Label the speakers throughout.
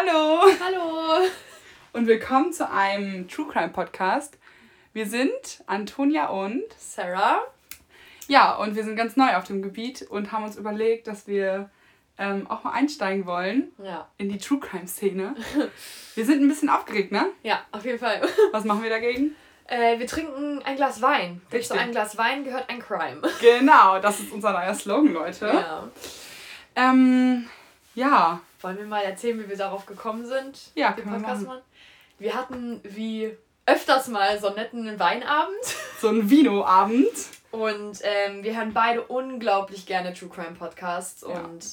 Speaker 1: Hallo!
Speaker 2: Hallo!
Speaker 1: Und willkommen zu einem True Crime Podcast. Wir sind Antonia und
Speaker 2: Sarah.
Speaker 1: Ja, und wir sind ganz neu auf dem Gebiet und haben uns überlegt, dass wir ähm, auch mal einsteigen wollen
Speaker 2: Ja.
Speaker 1: in die True Crime Szene. Wir sind ein bisschen aufgeregt, ne?
Speaker 2: Ja, auf jeden Fall.
Speaker 1: Was machen wir dagegen?
Speaker 2: Äh, wir trinken ein Glas Wein. Zu
Speaker 1: Richtig.
Speaker 2: einem Glas Wein gehört ein Crime.
Speaker 1: Genau, das ist unser neuer Slogan, Leute.
Speaker 2: Ja.
Speaker 1: Ähm, ja,
Speaker 2: Wollen wir mal erzählen, wie wir darauf gekommen sind?
Speaker 1: Ja, können wir machen.
Speaker 2: Wir hatten wie öfters mal so einen netten Weinabend.
Speaker 1: so ein Vino-Abend.
Speaker 2: Und ähm, wir hören beide unglaublich gerne True Crime Podcasts.
Speaker 1: Ja.
Speaker 2: Und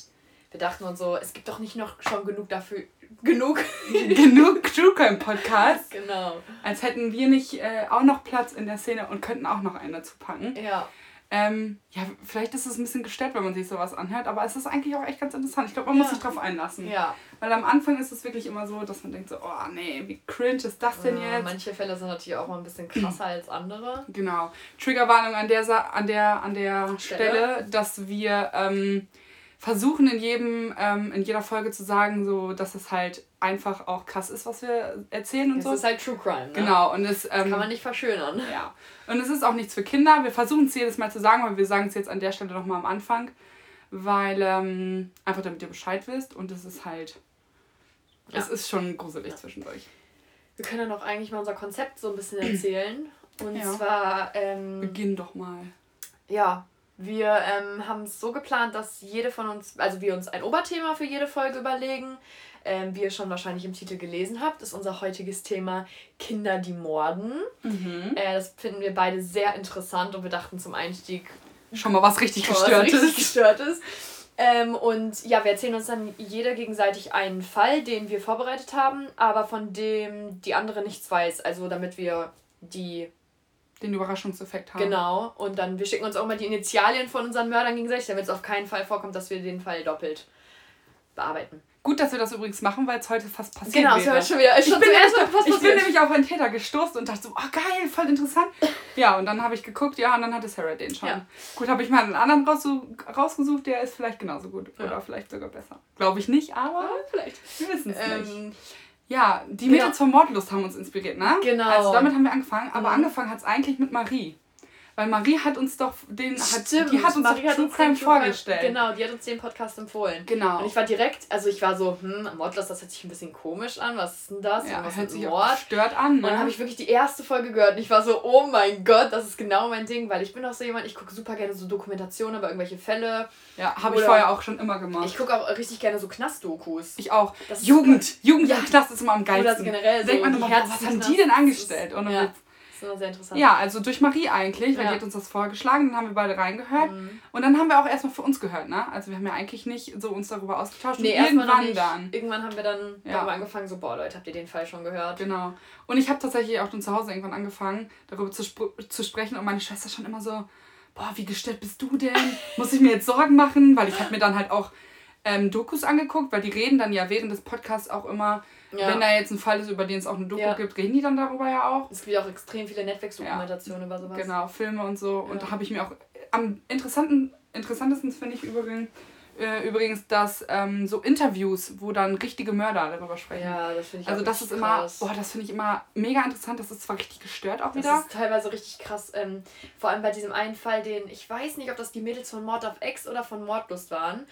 Speaker 2: wir dachten uns so, es gibt doch nicht noch schon genug dafür. Genug.
Speaker 1: Genug True Crime Podcasts,
Speaker 2: genau.
Speaker 1: als hätten wir nicht äh, auch noch Platz in der Szene und könnten auch noch einen dazu packen.
Speaker 2: Ja.
Speaker 1: Ähm, ja, vielleicht ist es ein bisschen gestört, wenn man sich sowas anhört, aber es ist eigentlich auch echt ganz interessant. Ich glaube, man muss
Speaker 2: Ja.
Speaker 1: sich drauf einlassen.
Speaker 2: Ja.
Speaker 1: Weil am Anfang ist es wirklich immer so, dass man denkt so, oh nee, wie cringe ist das denn
Speaker 2: Ja,
Speaker 1: jetzt?
Speaker 2: Manche Fälle sind natürlich auch mal ein bisschen krasser als andere.
Speaker 1: Genau. Triggerwarnung an der, Sa an der, an der Stelle.
Speaker 2: Stelle.
Speaker 1: dass wir ähm, versuchen in jedem, ähm, in jeder Folge zu sagen, so, dass es halt einfach auch krass ist, was wir erzählen und
Speaker 2: Es
Speaker 1: so.
Speaker 2: ist halt True Crime, ne?
Speaker 1: genau. Und es,
Speaker 2: Das
Speaker 1: ähm,
Speaker 2: kann man nicht verschönern.
Speaker 1: ja. Und es ist auch nichts für Kinder. Wir versuchen es jedes Mal zu sagen, aber wir sagen es jetzt an der Stelle nochmal am Anfang. Weil, ähm, einfach damit ihr Bescheid wisst. Und es ist halt.
Speaker 2: Ja.
Speaker 1: Es ist schon gruselig zwischendurch.
Speaker 2: Wir können dann auch eigentlich mal unser Konzept so ein bisschen erzählen. Und
Speaker 1: Ja.
Speaker 2: zwar, ähm,
Speaker 1: Beginn doch mal.
Speaker 2: ja, wir ähm, haben es so geplant, dass jede von uns, also wir uns ein Oberthema für jede Folge überlegen. Ähm, wie ihr schon wahrscheinlich im Titel gelesen habt, ist unser heutiges Thema Kinder, die morden.
Speaker 1: Mhm.
Speaker 2: Äh, das finden wir beide sehr interessant und wir dachten zum Einstieg,
Speaker 1: Schon mal was richtig
Speaker 2: was
Speaker 1: gestört
Speaker 2: richtig
Speaker 1: ist.
Speaker 2: gestört ist. Ähm, und ja, wir erzählen uns dann jeder gegenseitig einen Fall, den wir vorbereitet haben, aber von dem die andere nichts weiß. Also damit wir die
Speaker 1: Den Überraschungseffekt haben.
Speaker 2: genau und dann wir schicken uns auch mal die Initialien von unseren Mördern gegenseitig, damit es auf keinen Fall vorkommt, dass wir den Fall doppelt bearbeiten.
Speaker 1: Gut, dass wir das übrigens machen, weil es heute fast passiert
Speaker 2: Genau, es
Speaker 1: wäre.
Speaker 2: wird schon wieder. Ist
Speaker 1: Ich
Speaker 2: schon
Speaker 1: bin,
Speaker 2: Mal fast
Speaker 1: ich bin nämlich auf einen Täter gestoßen und dachte so, oh geil, voll interessant. Ja, und dann habe ich geguckt, ja, und dann hatte Sarah den schon.
Speaker 2: Ja.
Speaker 1: Gut, habe ich mal einen anderen raussu- rausgesucht, der ist vielleicht genauso gut.
Speaker 2: Ja.
Speaker 1: Oder vielleicht sogar besser. Glaube ich nicht, aber
Speaker 2: vielleicht.
Speaker 1: wir wissen es nicht.
Speaker 2: Ähm,
Speaker 1: Ja, die
Speaker 2: genau.
Speaker 1: Mädels von Mordlust haben uns inspiriert, ne?
Speaker 2: Genau.
Speaker 1: Also damit haben wir angefangen, aber
Speaker 2: Mhm.
Speaker 1: angefangen hat es eigentlich mit Marie. Weil Marie hat uns doch den, hat,
Speaker 2: Stimmt,
Speaker 1: die hat uns
Speaker 2: Marie
Speaker 1: doch
Speaker 2: hat
Speaker 1: True Crime vorgestellt.
Speaker 2: Genau, die hat uns den Podcast empfohlen.
Speaker 1: Genau.
Speaker 2: Und ich war direkt, also ich war so, hm, Mordlust, das hört sich ein bisschen komisch an, was ist denn das?
Speaker 1: ja,
Speaker 2: was
Speaker 1: hört sich auch
Speaker 2: Mord?
Speaker 1: gestört an,
Speaker 2: Und
Speaker 1: ne?
Speaker 2: dann habe ich wirklich die erste Folge gehört und ich war so, oh mein Gott, das ist genau mein Ding, weil ich bin auch so jemand, ich gucke super gerne so Dokumentationen über irgendwelche Fälle.
Speaker 1: ja, habe ich vorher auch schon immer gemacht.
Speaker 2: Ich gucke auch richtig gerne so Knastdokus.
Speaker 1: Ich auch.
Speaker 2: Das ist
Speaker 1: Jugend. Jugend
Speaker 2: Ja.
Speaker 1: Knast ist immer am
Speaker 2: Oder
Speaker 1: geilsten.
Speaker 2: generell
Speaker 1: Da denkt
Speaker 2: so
Speaker 1: man immer, was haben die denn angestellt? Ohne
Speaker 2: Ja. Das ist sehr interessant.
Speaker 1: Ja, also durch Marie eigentlich, weil
Speaker 2: Ja.
Speaker 1: die hat uns das vorgeschlagen, dann haben wir beide reingehört.
Speaker 2: Mhm.
Speaker 1: Und dann haben wir auch erstmal für uns gehört, ne? Also wir haben ja eigentlich nicht so uns darüber ausgetauscht.
Speaker 2: Nee,
Speaker 1: irgendwann dann.
Speaker 2: Irgendwann haben wir dann
Speaker 1: Ja.
Speaker 2: darüber angefangen, so, boah Leute, habt ihr den Fall schon gehört?
Speaker 1: Genau. Und ich habe tatsächlich auch dann zu Hause irgendwann angefangen, darüber zu, spr- zu sprechen. Und meine Schwester schon immer so, boah, wie gestellt bist du denn? Muss ich mir jetzt Sorgen machen? Weil ich habe mir dann halt auch ähm, Dokus angeguckt, weil die reden dann ja während des Podcasts auch immer,
Speaker 2: Ja.
Speaker 1: wenn da jetzt ein Fall ist, über den es auch eine Doku
Speaker 2: Ja.
Speaker 1: gibt, reden die dann darüber ja auch.
Speaker 2: Es gibt auch extrem viele Netflix-Dokumentationen über sowas.
Speaker 1: Genau, Filme und so. Und
Speaker 2: Ja.
Speaker 1: da habe ich mir auch am interessanten, interessantesten finde ich übrigens, äh, übrigens, dass ähm, so Interviews, wo dann richtige Mörder darüber sprechen.
Speaker 2: Ja, das finde ich
Speaker 1: Also das ist
Speaker 2: richtig
Speaker 1: immer,
Speaker 2: krass.
Speaker 1: boah, das finde ich immer mega interessant. Das ist zwar richtig gestört auch
Speaker 2: Das
Speaker 1: wieder.
Speaker 2: ist teilweise richtig krass. Ähm, vor allem bei diesem einen Fall, den ich weiß nicht, ob das die Mädels von Mord auf Ex oder von Mordlust waren.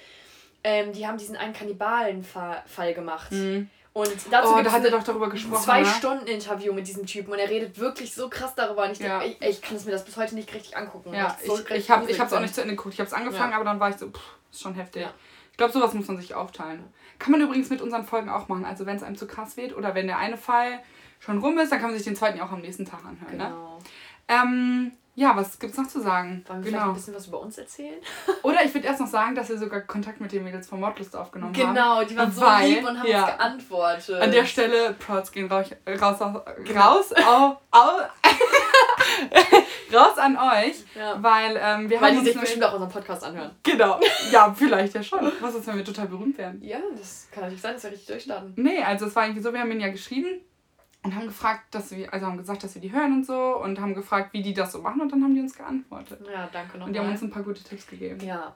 Speaker 2: Ähm, die haben diesen einen Kannibalen-Fall gemacht.
Speaker 1: Mhm.
Speaker 2: Und dazu
Speaker 1: Oh, da
Speaker 2: es
Speaker 1: hat er doch darüber gesprochen.
Speaker 2: zwei
Speaker 1: ne?
Speaker 2: Stunden Interview mit diesem Typen und er redet wirklich so krass darüber. Und ich
Speaker 1: Ja.
Speaker 2: denke, ey, ich kann es mir das bis heute nicht richtig angucken.
Speaker 1: Ja,
Speaker 2: es so
Speaker 1: ich, ich habe ich hab's auch nicht zu Ende geguckt. Ich habe es angefangen,
Speaker 2: Ja.
Speaker 1: aber dann war ich so, pff, ist schon heftig.
Speaker 2: Ja.
Speaker 1: Ich glaube, sowas muss man sich aufteilen. Kann man übrigens mit unseren Folgen auch machen. Also wenn es einem zu krass wird oder wenn der eine Fall schon rum ist, dann kann man sich den zweiten ja auch am nächsten Tag anhören. Ne?
Speaker 2: Genau.
Speaker 1: Ähm, ja, was gibt's noch zu sagen?
Speaker 2: Wollen wir vielleicht ein bisschen was über uns erzählen?
Speaker 1: Oder ich würde erst noch sagen, dass wir sogar Kontakt mit den Mädels von Mordlust aufgenommen haben.
Speaker 2: Genau, die waren so
Speaker 1: Weil,
Speaker 2: lieb und haben
Speaker 1: ja.
Speaker 2: uns geantwortet.
Speaker 1: An der Stelle, Prods gehen raus, raus, raus, au, au, raus an euch,
Speaker 2: Ja.
Speaker 1: weil ähm, wir
Speaker 2: Weil
Speaker 1: haben
Speaker 2: die
Speaker 1: uns
Speaker 2: sich bestimmt auch unseren Podcast anhören.
Speaker 1: Genau, ja, vielleicht ja schon. Was ist, wenn wir total berühmt werden?
Speaker 2: Ja, das kann natürlich sein, dass wir richtig durchstarten.
Speaker 1: Nee, also es war irgendwie so, wir haben ihnen ja geschrieben und haben gefragt, dass wir, also haben gesagt, dass wir die hören und so und haben gefragt, wie die das so machen und dann haben die uns geantwortet.
Speaker 2: Ja, danke nochmal.
Speaker 1: Und die haben uns ein paar gute Tipps gegeben.
Speaker 2: ja.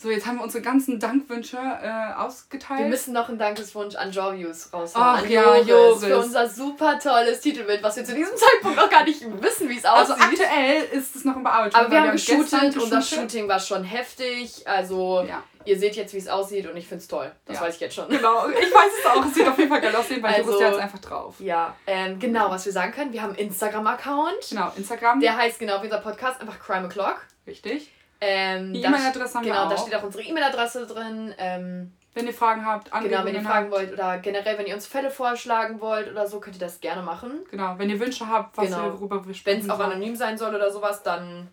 Speaker 1: So, jetzt haben wir unsere ganzen Dankwünsche äh, ausgeteilt.
Speaker 2: Wir müssen noch einen Dankeswunsch an Jorvius raushauen.
Speaker 1: Ach ja, Joris.
Speaker 2: Für unser super tolles Titelbild, was wir zu diesem Zeitpunkt noch gar nicht wissen, wie es
Speaker 1: also
Speaker 2: aussieht.
Speaker 1: aktuell ist es noch im Bearbeitung.
Speaker 2: Aber wir haben
Speaker 1: gestern
Speaker 2: geshootet und das. Shooting war schon heftig. Also
Speaker 1: Ja.
Speaker 2: ihr seht jetzt, wie es aussieht und ich finde es toll. Das
Speaker 1: Ja.
Speaker 2: weiß ich jetzt schon.
Speaker 1: Genau, ich weiß es auch. Es sieht auf jeden Fall geil aussehen, weil
Speaker 2: Also-
Speaker 1: Joris der jetzt einfach drauf.
Speaker 2: Ja, ähm, genau, was wir sagen können. Wir haben einen Instagram-Account.
Speaker 1: Genau, Instagram.
Speaker 2: Der heißt genau wie unser Podcast einfach Crime O'Clock.
Speaker 1: Richtig.
Speaker 2: Ähm,
Speaker 1: E-Mail-Adresse haben wir
Speaker 2: Genau, da
Speaker 1: auch.
Speaker 2: steht auch unsere E-Mail-Adresse drin. Ähm,
Speaker 1: Wenn ihr Fragen habt, Anregungen
Speaker 2: genau, wenn ihr fragen wollt oder generell, wenn ihr uns Fälle vorschlagen wollt oder so, könnt ihr das gerne machen.
Speaker 1: Genau, wenn ihr Wünsche habt, was
Speaker 2: Genau.
Speaker 1: wir, worüber wir
Speaker 2: Wenn
Speaker 1: sprechen
Speaker 2: es auch anonym sein soll oder sowas, dann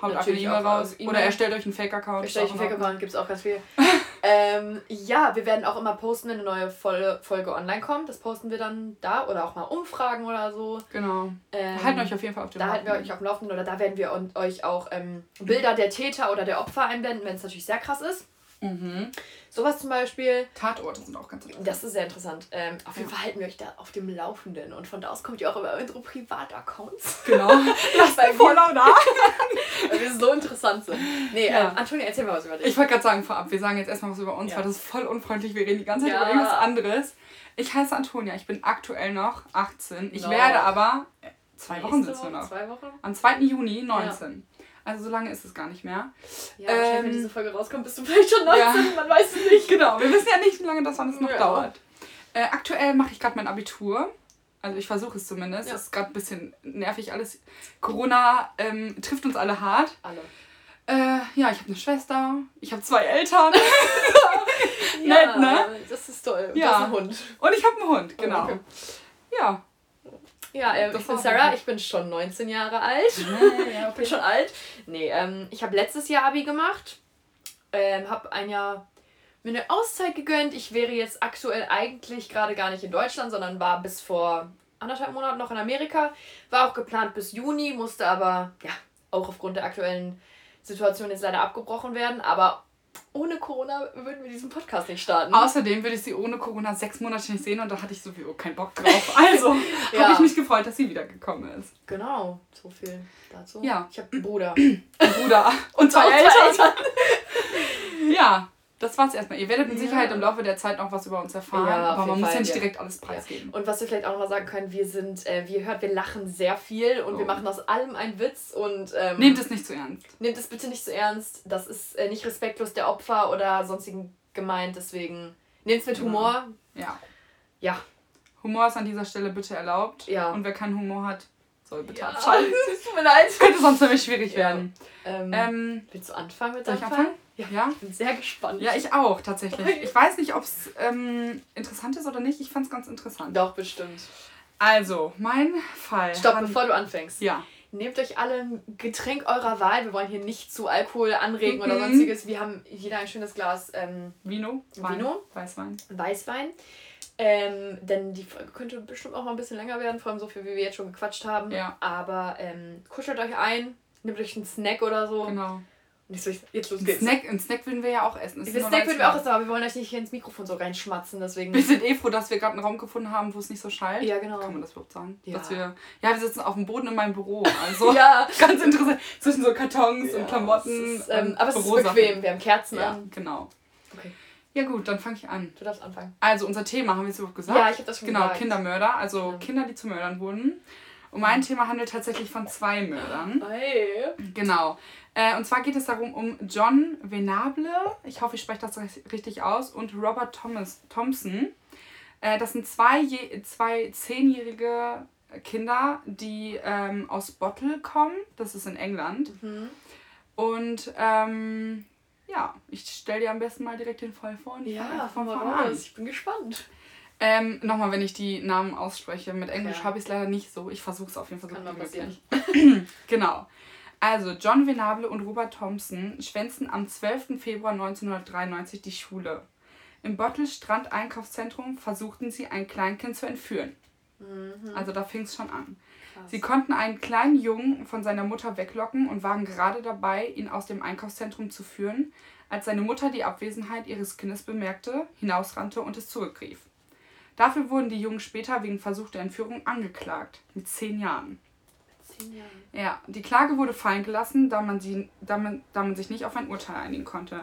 Speaker 1: haut einfach
Speaker 2: natürlich
Speaker 1: eine E-Mail raus.
Speaker 2: E-Mail.
Speaker 1: Oder erstellt euch einen Fake-Account.
Speaker 2: erstelle ich
Speaker 1: ist
Speaker 2: einen Fake-Account, gibt es auch ganz viel. ähm, ja, wir werden auch immer posten, wenn eine neue Folge, Folge online kommt. Das posten wir dann da oder auch mal Umfragen oder so.
Speaker 1: Genau.
Speaker 2: Ähm,
Speaker 1: halten euch auf jeden Fall auf dem
Speaker 2: Da halten wir euch auf dem Laufenden oder da werden wir euch auch ähm, Bilder der Täter oder der Opfer einblenden, wenn es natürlich sehr krass ist.
Speaker 1: Mhm.
Speaker 2: Sowas zum Beispiel,
Speaker 1: Tatorte sind auch ganz interessant.
Speaker 2: das ist sehr interessant. Ähm, auf jeden Fall halten wir euch da auf dem Laufenden und von da aus kommt ihr auch über unsere Privataccounts.
Speaker 1: Genau.
Speaker 2: Lasst
Speaker 1: Ein Follow da.
Speaker 2: weil wir so interessant sind. Nee,
Speaker 1: Ja.
Speaker 2: ähm, Antonia, erzähl mal was über dich.
Speaker 1: Ich wollte gerade sagen vorab, wir sagen jetzt erstmal was über uns,
Speaker 2: Ja.
Speaker 1: weil das ist voll unfreundlich. Wir reden die ganze Zeit
Speaker 2: Ja.
Speaker 1: über irgendwas anderes. Ich heiße Antonia, ich bin aktuell noch 18. Ich
Speaker 2: Noch.
Speaker 1: werde aber, äh, zwei Wochen sind wir noch.
Speaker 2: Zwei Wochen?
Speaker 1: Am 2. Juni 19. Also so lange ist es gar nicht mehr.
Speaker 2: Ja, wahrscheinlich, wenn
Speaker 1: Ähm,
Speaker 2: diese Folge rauskommt, bist du vielleicht schon 19,
Speaker 1: ja.
Speaker 2: man weiß es nicht.
Speaker 1: Genau, wir wissen ja nicht, wie lange das alles noch
Speaker 2: Ja.
Speaker 1: dauert. Äh, aktuell mache ich gerade mein Abitur. Also ich versuche es zumindest.
Speaker 2: Ja.
Speaker 1: Das ist gerade ein bisschen nervig alles. Corona ähm, trifft uns alle hart.
Speaker 2: Alle.
Speaker 1: Äh, ja, ich habe eine Schwester. Ich habe zwei Eltern.
Speaker 2: Ja,
Speaker 1: Nett, ne?
Speaker 2: Das ist toll.
Speaker 1: Ja.
Speaker 2: Das ist ein Hund.
Speaker 1: Und ich habe einen Hund, genau.
Speaker 2: Okay.
Speaker 1: Ja.
Speaker 2: Ja, ähm, ich bin Sarah, ich bin schon 19 Jahre alt.
Speaker 1: ja,
Speaker 2: Ich bin schon alt. Nee, ähm, ich habe letztes Jahr Abi gemacht. Ähm, habe ein Jahr mir eine Auszeit gegönnt. Ich wäre jetzt aktuell eigentlich gerade gar nicht in Deutschland, sondern war bis vor anderthalb Monaten noch in Amerika. War auch geplant bis Juni, musste aber, ja, auch aufgrund der aktuellen Situation jetzt leider abgebrochen werden. Aber ohne Corona würden wir diesen Podcast nicht starten.
Speaker 1: Außerdem würde ich sie ohne Corona sechs Monate nicht sehen und da hatte ich sowieso keinen Bock drauf. Also
Speaker 2: Ja.
Speaker 1: habe ich mich gefreut, dass sie wiedergekommen ist.
Speaker 2: Genau, so viel dazu.
Speaker 1: Ja.
Speaker 2: Ich habe einen Bruder.
Speaker 1: Ein Bruder und zwei Eltern. Ja, das war's erstmal. Ihr werdet mit
Speaker 2: Ja.
Speaker 1: Sicherheit im Laufe der Zeit noch was über uns erfahren,
Speaker 2: Ja,
Speaker 1: aber man muss ja nicht
Speaker 2: ja.
Speaker 1: direkt alles preisgeben.
Speaker 2: Und was wir vielleicht auch noch mal sagen können, wir sind, äh, wie ihr hört, wir lachen sehr viel und wir
Speaker 1: Oh.
Speaker 2: machen aus allem einen Witz und ähm,
Speaker 1: Nehmt es nicht zu ernst.
Speaker 2: nehmt es bitte nicht so ernst. Das ist äh, nicht respektlos der Opfer oder sonstigen gemeint, deswegen nehmt es mit
Speaker 1: Genau.
Speaker 2: Humor.
Speaker 1: Ja.
Speaker 2: Ja.
Speaker 1: Humor ist an dieser Stelle bitte erlaubt.
Speaker 2: Ja.
Speaker 1: Und wer keinen Humor hat, soll bitte
Speaker 2: Ja,
Speaker 1: abschalten.
Speaker 2: es tut mir leid.
Speaker 1: Könnte sonst nämlich schwierig
Speaker 2: Ja.
Speaker 1: werden.
Speaker 2: Ähm,
Speaker 1: Ähm,
Speaker 2: willst du anfangen mit deinem
Speaker 1: ich
Speaker 2: Fall? Ja.
Speaker 1: Ja.
Speaker 2: Ich bin sehr gespannt.
Speaker 1: Ja, ich auch tatsächlich. Ich weiß nicht, ob es ähm, interessant ist oder nicht. Ich fand es ganz interessant.
Speaker 2: Doch, bestimmt.
Speaker 1: Also, mein Fall.
Speaker 2: Stopp, bevor du anfängst.
Speaker 1: Ja.
Speaker 2: Nehmt euch alle ein Getränk eurer Wahl. Wir wollen hier nicht zu Alkohol anregen oder
Speaker 1: Mhm.
Speaker 2: sonstiges. Wir haben jeder ein schönes Glas ähm,
Speaker 1: Vino. Wein,
Speaker 2: Vino?
Speaker 1: Weißwein.
Speaker 2: Weißwein. Ähm, denn die Folge könnte bestimmt auch mal ein bisschen länger werden, vor allem so viel, wie wir jetzt schon gequatscht haben.
Speaker 1: Ja.
Speaker 2: Aber ähm, kuschelt euch ein, nehmt euch einen Snack oder so.
Speaker 1: Genau.
Speaker 2: Und jetzt, jetzt los
Speaker 1: Ein
Speaker 2: geht's.
Speaker 1: Snack, ein Snack würden wir ja auch essen. Nur
Speaker 2: Snack würden wir auch essen, aber wir wollen euch nicht hier ins Mikrofon so reinschmatzen, deswegen.
Speaker 1: Wir sind eh froh, dass wir gerade einen Raum gefunden haben, wo es nicht so schallt.
Speaker 2: Ja, genau.
Speaker 1: Kann man das überhaupt sagen?
Speaker 2: Ja.
Speaker 1: Dass wir, ja, wir sitzen auf dem Boden in meinem Büro. Also
Speaker 2: Ja,
Speaker 1: ganz interessant. Zwischen so Kartons
Speaker 2: Ja,
Speaker 1: und Klamotten.
Speaker 2: ist, ähm,
Speaker 1: und
Speaker 2: aber es ist bequem, wir haben Kerzen
Speaker 1: Ja,
Speaker 2: an.
Speaker 1: genau. Ja gut, dann fange ich an.
Speaker 2: du darfst anfangen.
Speaker 1: Also unser Thema, haben wir es überhaupt gesagt?
Speaker 2: Ja, ich habe das schon
Speaker 1: Genau,
Speaker 2: gesagt.
Speaker 1: Kindermörder, also
Speaker 2: Ja.
Speaker 1: Kinder, die zu Mördern wurden. Und mein Thema handelt tatsächlich von zwei Mördern.
Speaker 2: Hey.
Speaker 1: Genau. Äh, und zwar geht es darum um John Venable, ich hoffe, ich spreche das ri- richtig aus, und Robert Thomas, Thompson. Äh, das sind zwei, je, zwei zehnjährige Kinder, die ähm, aus Bottle kommen. Das ist in England.
Speaker 2: Mhm.
Speaker 1: Und ähm, ja, ich stelle dir am besten mal direkt den Fall vor. und
Speaker 2: Ja, von
Speaker 1: vorne an.
Speaker 2: Ich bin gespannt.
Speaker 1: Ähm, Nochmal, wenn ich die Namen ausspreche. Mit Englisch
Speaker 2: Okay.
Speaker 1: habe ich es leider nicht so. Ich versuche es auf jeden Fall so gut wie möglich. Genau. Also, John Venable und Robert Thompson schwänzten am 12. Februar 1993 die Schule. Im Bottle Strand Einkaufszentrum versuchten sie, ein Kleinkind zu entführen.
Speaker 2: Mhm.
Speaker 1: Also, da fing es schon an.
Speaker 2: Krass.
Speaker 1: Sie konnten einen kleinen Jungen von seiner Mutter weglocken und waren gerade dabei, ihn aus dem Einkaufszentrum zu führen, als seine Mutter die Abwesenheit ihres Kindes bemerkte, hinausrannte und es zurückrief. Dafür wurden die Jungen später wegen versuchter Entführung angeklagt, mit zehn Jahren.
Speaker 2: Zehn Jahre.
Speaker 1: Ja, die Klage wurde fallen gelassen, da man, sie, da, man, da man sich nicht auf ein Urteil einigen konnte.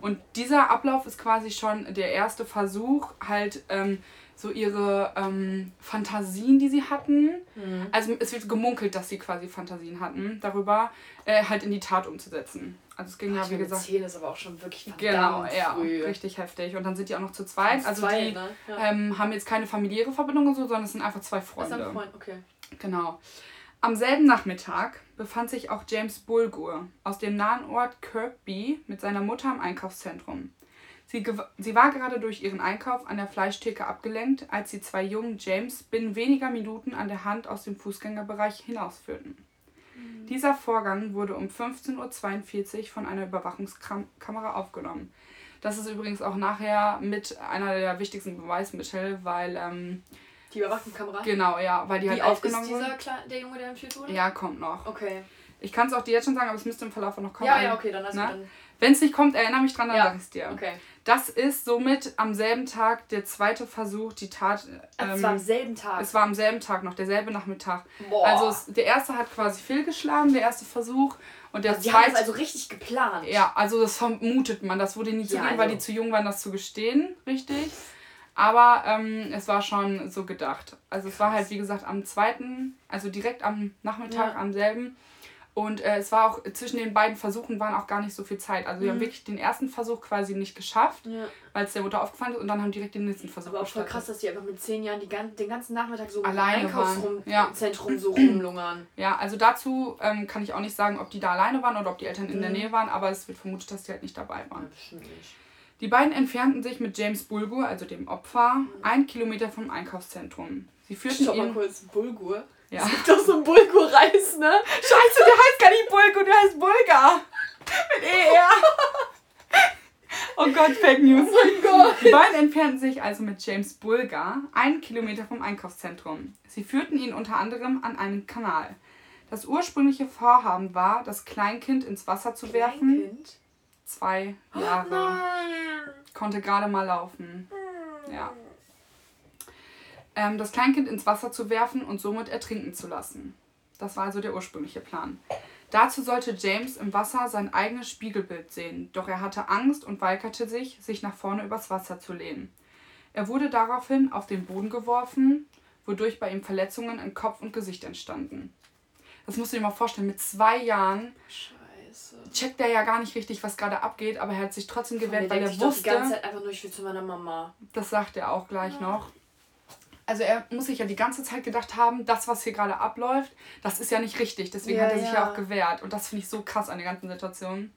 Speaker 1: Und dieser Ablauf ist quasi schon der erste Versuch, halt ähm, so ihre ähm, Fantasien, die sie hatten, mhm. also es wird gemunkelt, dass sie quasi Fantasien hatten, darüber äh, halt in die Tat umzusetzen. Also es ging ja, wie gesagt. 10 ist aber auch schon wirklich Genau, ja, früh. richtig heftig. Und dann sind die auch noch zu zweit. Also zwei, die ne? ja. ähm, haben jetzt keine familiäre Verbindung und so, sondern es sind einfach zwei Freunde. Das ist ein Freund, okay. Genau. Am selben Nachmittag befand sich auch James Bulgur aus dem nahen Ort Kirkby mit seiner Mutter im Einkaufszentrum. Sie, sie war gerade durch ihren Einkauf an der Fleischtheke abgelenkt, als die zwei jungen James binnen weniger Minuten an der Hand aus dem Fußgängerbereich hinausführten. Mhm. Dieser Vorgang wurde um 15.42 Uhr von einer Überwachungskamera aufgenommen. Das ist übrigens auch nachher mit einer der wichtigsten Beweismittel, weil. Ähm,
Speaker 2: die Überwachungskamera?
Speaker 1: Genau, ja, weil die
Speaker 2: Wie halt aufgenommen wurde. Wie alt ist dieser der Junge, der entführt wurde?
Speaker 1: Ja, kommt noch. Okay. Ich kann es auch dir jetzt schon sagen, aber es müsste im Verlauf noch kommen.
Speaker 2: Ja, ja, okay, dann hast
Speaker 1: ne? dann. Wenn es nicht kommt, erinnere mich dran, dann ja. sag ich es dir. Okay. Das ist somit am selben Tag der zweite Versuch, die Tat.
Speaker 2: Ähm, es war am selben Tag.
Speaker 1: Es war am selben Tag noch, derselbe Nachmittag. Boah. Also es, der erste hat quasi fehlgeschlagen, der erste Versuch. Und der
Speaker 2: also die zweite. Haben das also richtig geplant.
Speaker 1: Ja, also das vermutet man. Das wurde nie ja, zugegeben, also. weil die zu jung waren, das zu gestehen, richtig. Aber ähm, es war schon so gedacht. Also es war halt, wie gesagt, am zweiten, also direkt am Nachmittag, ja. am selben. Und äh, es war auch, zwischen den beiden Versuchen waren auch gar nicht so viel Zeit. Also mhm. wir haben mhm. wirklich den ersten Versuch quasi nicht geschafft, ja. weil es der Mutter aufgefallen ist und dann haben direkt den nächsten Versuch
Speaker 2: Aber auch voll krass, dass die einfach mit zehn Jahren die, den ganzen Nachmittag so alleine im Einkaufszentrum ja. so rumlungern.
Speaker 1: Ja, also dazu ähm, kann ich auch nicht sagen, ob die da alleine waren oder ob die Eltern in der mhm. Nähe waren, aber es wird vermutet, dass die halt nicht dabei waren. Ja. Die beiden entfernten sich mit James Bulgur, also dem Opfer, mhm. einen Kilometer vom Einkaufszentrum. Sie führten
Speaker 2: Stopp ihn... mal kurz, Bulgur? Ja. Es gibt doch so ein Bulgur-Reis, ne?
Speaker 1: Scheiße, der heißt gar nicht Bulgur, der heißt Bulgar. Mit ER. Oh Gott, Fake News. Oh mein Gott. Die beiden entfernten sich also mit James Bulgar einen Kilometer vom Einkaufszentrum. Sie führten ihn unter anderem an einen Kanal. Das ursprüngliche Vorhaben war, das Kleinkind ins Wasser zu Kleinkind? werfen. Zwei Jahre. Oh. Konnte gerade mal laufen. Ja ähm, das Kleinkind ins Wasser zu werfen und somit ertrinken zu lassen. Das war also der ursprüngliche Plan. Dazu sollte James im Wasser sein eigenes Spiegelbild sehen, doch er hatte Angst und weigerte sich, sich nach vorne übers Wasser zu lehnen. Er wurde daraufhin auf den Boden geworfen, wodurch bei ihm Verletzungen in Kopf und Gesicht entstanden. Das musst du dir mal vorstellen, mit zwei Jahren Scheiße. checkt er ja gar nicht richtig, was gerade abgeht, aber er hat sich trotzdem gewehrt, weil er wusste. Die ganze Zeit einfach nur, ich will zu meiner Mama. Das sagt er auch gleich ja. noch also er muss sich ja die ganze Zeit gedacht haben, das, was hier gerade abläuft, das ist ja nicht richtig. Deswegen ja, hat er sich ja. ja auch gewehrt. Und das finde ich so krass an der ganzen Situation.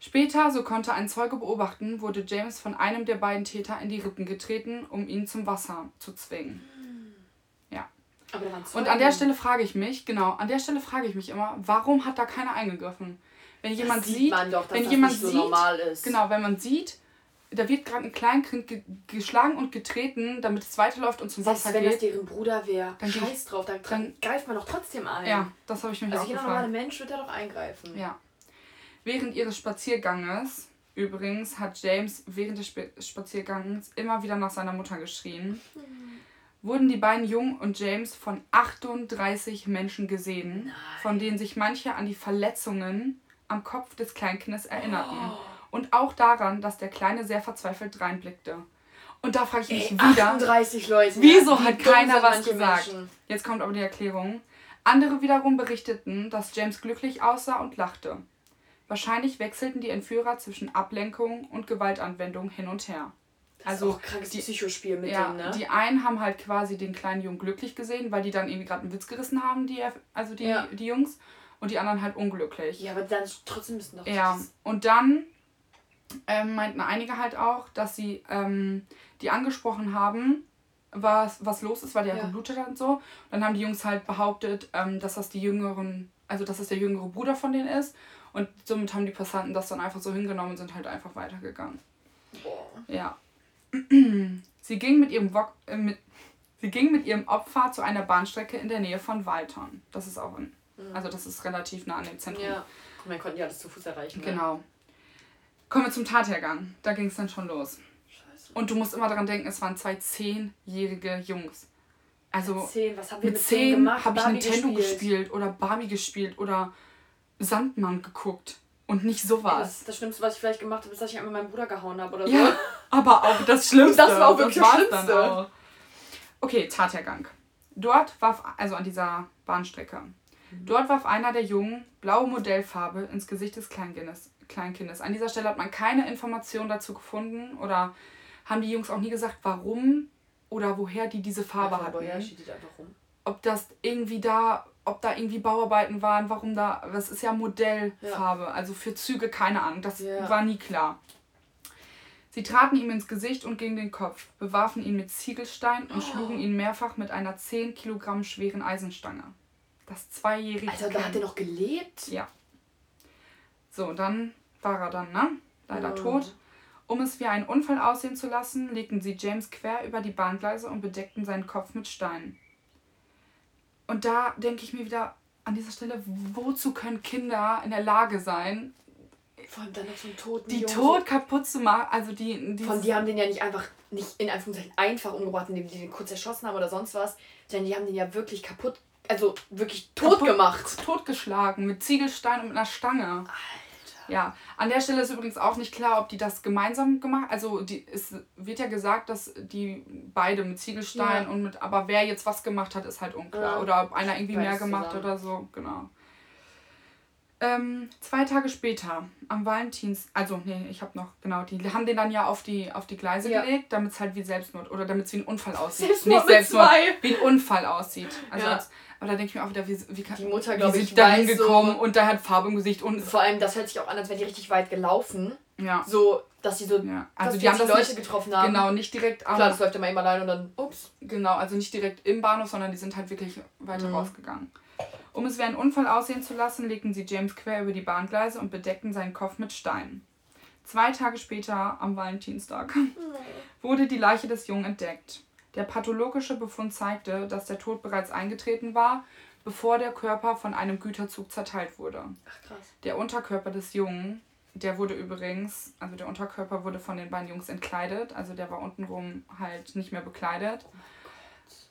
Speaker 1: Später, so konnte ein Zeuge beobachten, wurde James von einem der beiden Täter in die Rippen getreten, um ihn zum Wasser zu zwingen. Ja. Und an der Stelle frage ich mich, genau, an der Stelle frage ich mich immer, warum hat da keiner eingegriffen? Wenn jemand das sieht, sieht doch, dass wenn jemand nicht so sieht, normal ist. Genau, wenn man sieht, da wird gerade ein Kleinkind ge geschlagen und getreten, damit es weiterläuft und zum Wasser
Speaker 2: wenn geht. wenn das deren Bruder wäre, dann scheiß drauf, dann, dann greift man doch trotzdem ein.
Speaker 1: Ja, das habe ich mich
Speaker 2: also auch gefragt. Also jeder normale Mensch wird da doch eingreifen.
Speaker 1: Ja. Während ihres Spazierganges, übrigens, hat James während des Sp Spaziergangs immer wieder nach seiner Mutter geschrien, mhm. wurden die beiden Jungen und James von 38 Menschen gesehen, Nein. von denen sich manche an die Verletzungen am Kopf des Kleinkindes erinnerten. Oh und auch daran, dass der Kleine sehr verzweifelt reinblickte. Und da frage ich mich Ey, wieder, 38 Leute, wieso hat keiner was gesagt? Menschen. Jetzt kommt aber die Erklärung. Andere wiederum berichteten, dass James glücklich aussah und lachte. Wahrscheinlich wechselten die Entführer zwischen Ablenkung und Gewaltanwendung hin und her. Das also ist krankes die, Psychospiel mit ja, denen, ne? Die einen haben halt quasi den kleinen Jungen glücklich gesehen, weil die dann irgendwie gerade einen Witz gerissen haben, die, also die, ja. die Jungs. Und die anderen halt unglücklich.
Speaker 2: Ja, aber dann trotzdem müssen doch.
Speaker 1: Ja, und dann ähm, meinten einige halt auch, dass sie ähm, die angesprochen haben, was, was los ist, weil der ja. geblutet hat und so. Und dann haben die Jungs halt behauptet, ähm, dass das die jüngeren, also dass das der jüngere Bruder von denen ist. Und somit haben die Passanten das dann einfach so hingenommen und sind halt einfach weitergegangen. Boah. Ja. sie ging mit ihrem Wok äh, mit, sie ging mit ihrem Opfer zu einer Bahnstrecke in der Nähe von Walton. Das ist auch in, mhm. also das ist relativ nah an dem Zentrum.
Speaker 2: Ja. Und man konnte ja alles zu Fuß erreichen.
Speaker 1: Ne? Genau. Ne? Kommen wir zum Tathergang. Da ging es dann schon los. Scheiße. Und du musst immer daran denken, es waren zwei zehnjährige Jungs. Also zehn, was haben wir mit, mit zehn habe ich Nintendo gespielt? gespielt oder Barbie gespielt oder Sandmann geguckt. Und nicht sowas.
Speaker 2: Das, das Schlimmste, was ich vielleicht gemacht habe, ist, dass ich einmal meinen Bruder gehauen habe oder so.
Speaker 1: Ja, aber auch das Schlimmste.
Speaker 2: Das war auch wirklich das, das
Speaker 1: Schlimmste. Okay, Tathergang. Dort warf, also an dieser Bahnstrecke, mhm. dort warf einer der Jungen blaue Modellfarbe ins Gesicht des Kleinkindes. Kleinkindes. An dieser Stelle hat man keine Information dazu gefunden oder haben die Jungs auch nie gesagt, warum oder woher die diese Farbe ja, hatten. Woher die einfach rum? Ob das irgendwie da, ob da irgendwie Bauarbeiten waren, warum da, das ist ja Modellfarbe, ja. also für Züge keine Ahnung, das ja. war nie klar. Sie traten ihm ins Gesicht und gegen den Kopf, bewarfen ihn mit Ziegelstein und oh. schlugen ihn mehrfach mit einer 10 Kilogramm schweren Eisenstange. Das zweijährige
Speaker 2: Alter, da hat er noch gelebt?
Speaker 1: Ja. So, dann war er dann, ne? Leider oh. tot. Um es wie einen Unfall aussehen zu lassen, legten sie James quer über die Bahngleise und bedeckten seinen Kopf mit Steinen. Und da denke ich mir wieder an dieser Stelle, wozu können Kinder in der Lage sein,
Speaker 2: vor allem dann noch so einen toten
Speaker 1: Die Jungen tot kaputt zu machen. Also die,
Speaker 2: die, Von die haben den ja nicht einfach, nicht in Anführungszeichen einfach umgebracht, indem die den kurz erschossen haben oder sonst was, sondern die haben den ja wirklich kaputt, also wirklich tot kaputt, gemacht.
Speaker 1: Totgeschlagen mit Ziegelstein und mit einer Stange. Alter. Ja, an der Stelle ist übrigens auch nicht klar, ob die das gemeinsam gemacht Also die, es wird ja gesagt, dass die beide mit Ziegelstein ja. und mit, aber wer jetzt was gemacht hat, ist halt unklar. Ja. Oder ob einer irgendwie mehr gemacht zusammen. oder so, genau. Ähm, zwei Tage später, am Valentins, also nee, ich habe noch, genau, die haben den dann ja auf die, auf die Gleise ja. gelegt, damit es halt wie Selbstmord oder damit es wie ein Unfall aussieht. Selbstmord Nicht Selbstmord, zwei. wie ein Unfall aussieht. Also ja. als, aber da denke ich mir auch wieder, wie, wie kann
Speaker 2: die Mutter, glaube ich,
Speaker 1: da hingekommen so und da hat Farbe im Gesicht und.
Speaker 2: Vor allem, das hört sich auch an, als wäre die richtig weit gelaufen. Ja. So, dass sie so
Speaker 1: ja. also die haben die Leute nicht, getroffen haben. Genau, nicht direkt
Speaker 2: am. Klar, das läuft immer immer allein und dann, ups.
Speaker 1: Genau, also nicht direkt im Bahnhof, sondern die sind halt wirklich weiter mhm. rausgegangen. Um es wie ein Unfall aussehen zu lassen, legten sie James quer über die Bahngleise und bedeckten seinen Kopf mit Steinen. Zwei Tage später, am Valentinstag, wurde die Leiche des Jungen entdeckt. Der pathologische Befund zeigte, dass der Tod bereits eingetreten war, bevor der Körper von einem Güterzug zerteilt wurde.
Speaker 2: Ach krass.
Speaker 1: Der Unterkörper des Jungen, der wurde übrigens, also der Unterkörper wurde von den beiden Jungs entkleidet, also der war untenrum halt nicht mehr bekleidet,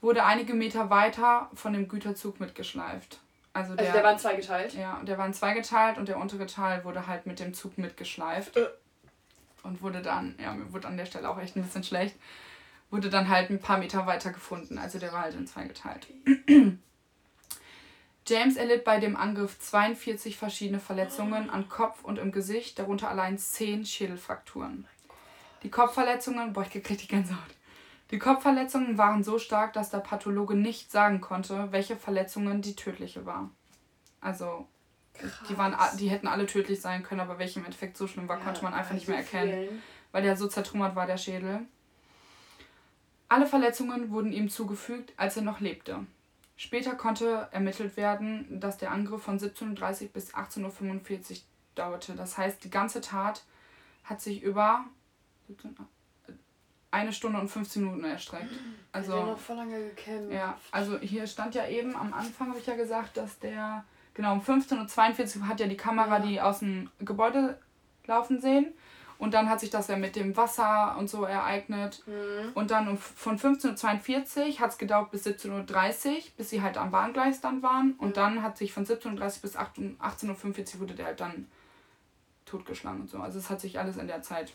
Speaker 1: wurde einige Meter weiter von dem Güterzug mitgeschleift.
Speaker 2: Also der, also der war in zwei geteilt?
Speaker 1: Ja, der war in zwei geteilt und der untere Teil wurde halt mit dem Zug mitgeschleift. Äh. Und wurde dann, ja, mir wurde an der Stelle auch echt ein bisschen schlecht, wurde dann halt ein paar Meter weiter gefunden. Also der war halt in zwei geteilt. James erlitt bei dem Angriff 42 verschiedene Verletzungen an Kopf und im Gesicht, darunter allein 10 Schädelfrakturen. Die Kopfverletzungen, boah, ich krieg die Gänsehaut. Die Kopfverletzungen waren so stark, dass der Pathologe nicht sagen konnte, welche Verletzungen die tödliche war. Also, die, waren, die hätten alle tödlich sein können, aber welche im Endeffekt so schlimm war, ja, konnte man einfach nicht mehr erkennen, vielen. weil der so zertrümmert war, der Schädel. Alle Verletzungen wurden ihm zugefügt, als er noch lebte. Später konnte ermittelt werden, dass der Angriff von 17.30 bis 18.45 Uhr dauerte. Das heißt, die ganze Tat hat sich über eine Stunde und 15 Minuten erstreckt. Also,
Speaker 2: der noch voll lange gekämpft.
Speaker 1: Ja, also hier stand ja eben, am Anfang habe ich ja gesagt, dass der, genau, um 15.42 Uhr hat ja die Kamera ja. die aus dem Gebäude laufen sehen. Und dann hat sich das ja mit dem Wasser und so ereignet. Mhm. Und dann um, von 15.42 Uhr hat es gedauert bis 17.30 Uhr, bis sie halt am Bahngleis dann waren. Und mhm. dann hat sich von 17.30 Uhr bis 18.45 Uhr wurde der halt dann totgeschlagen und so. Also es hat sich alles in der Zeit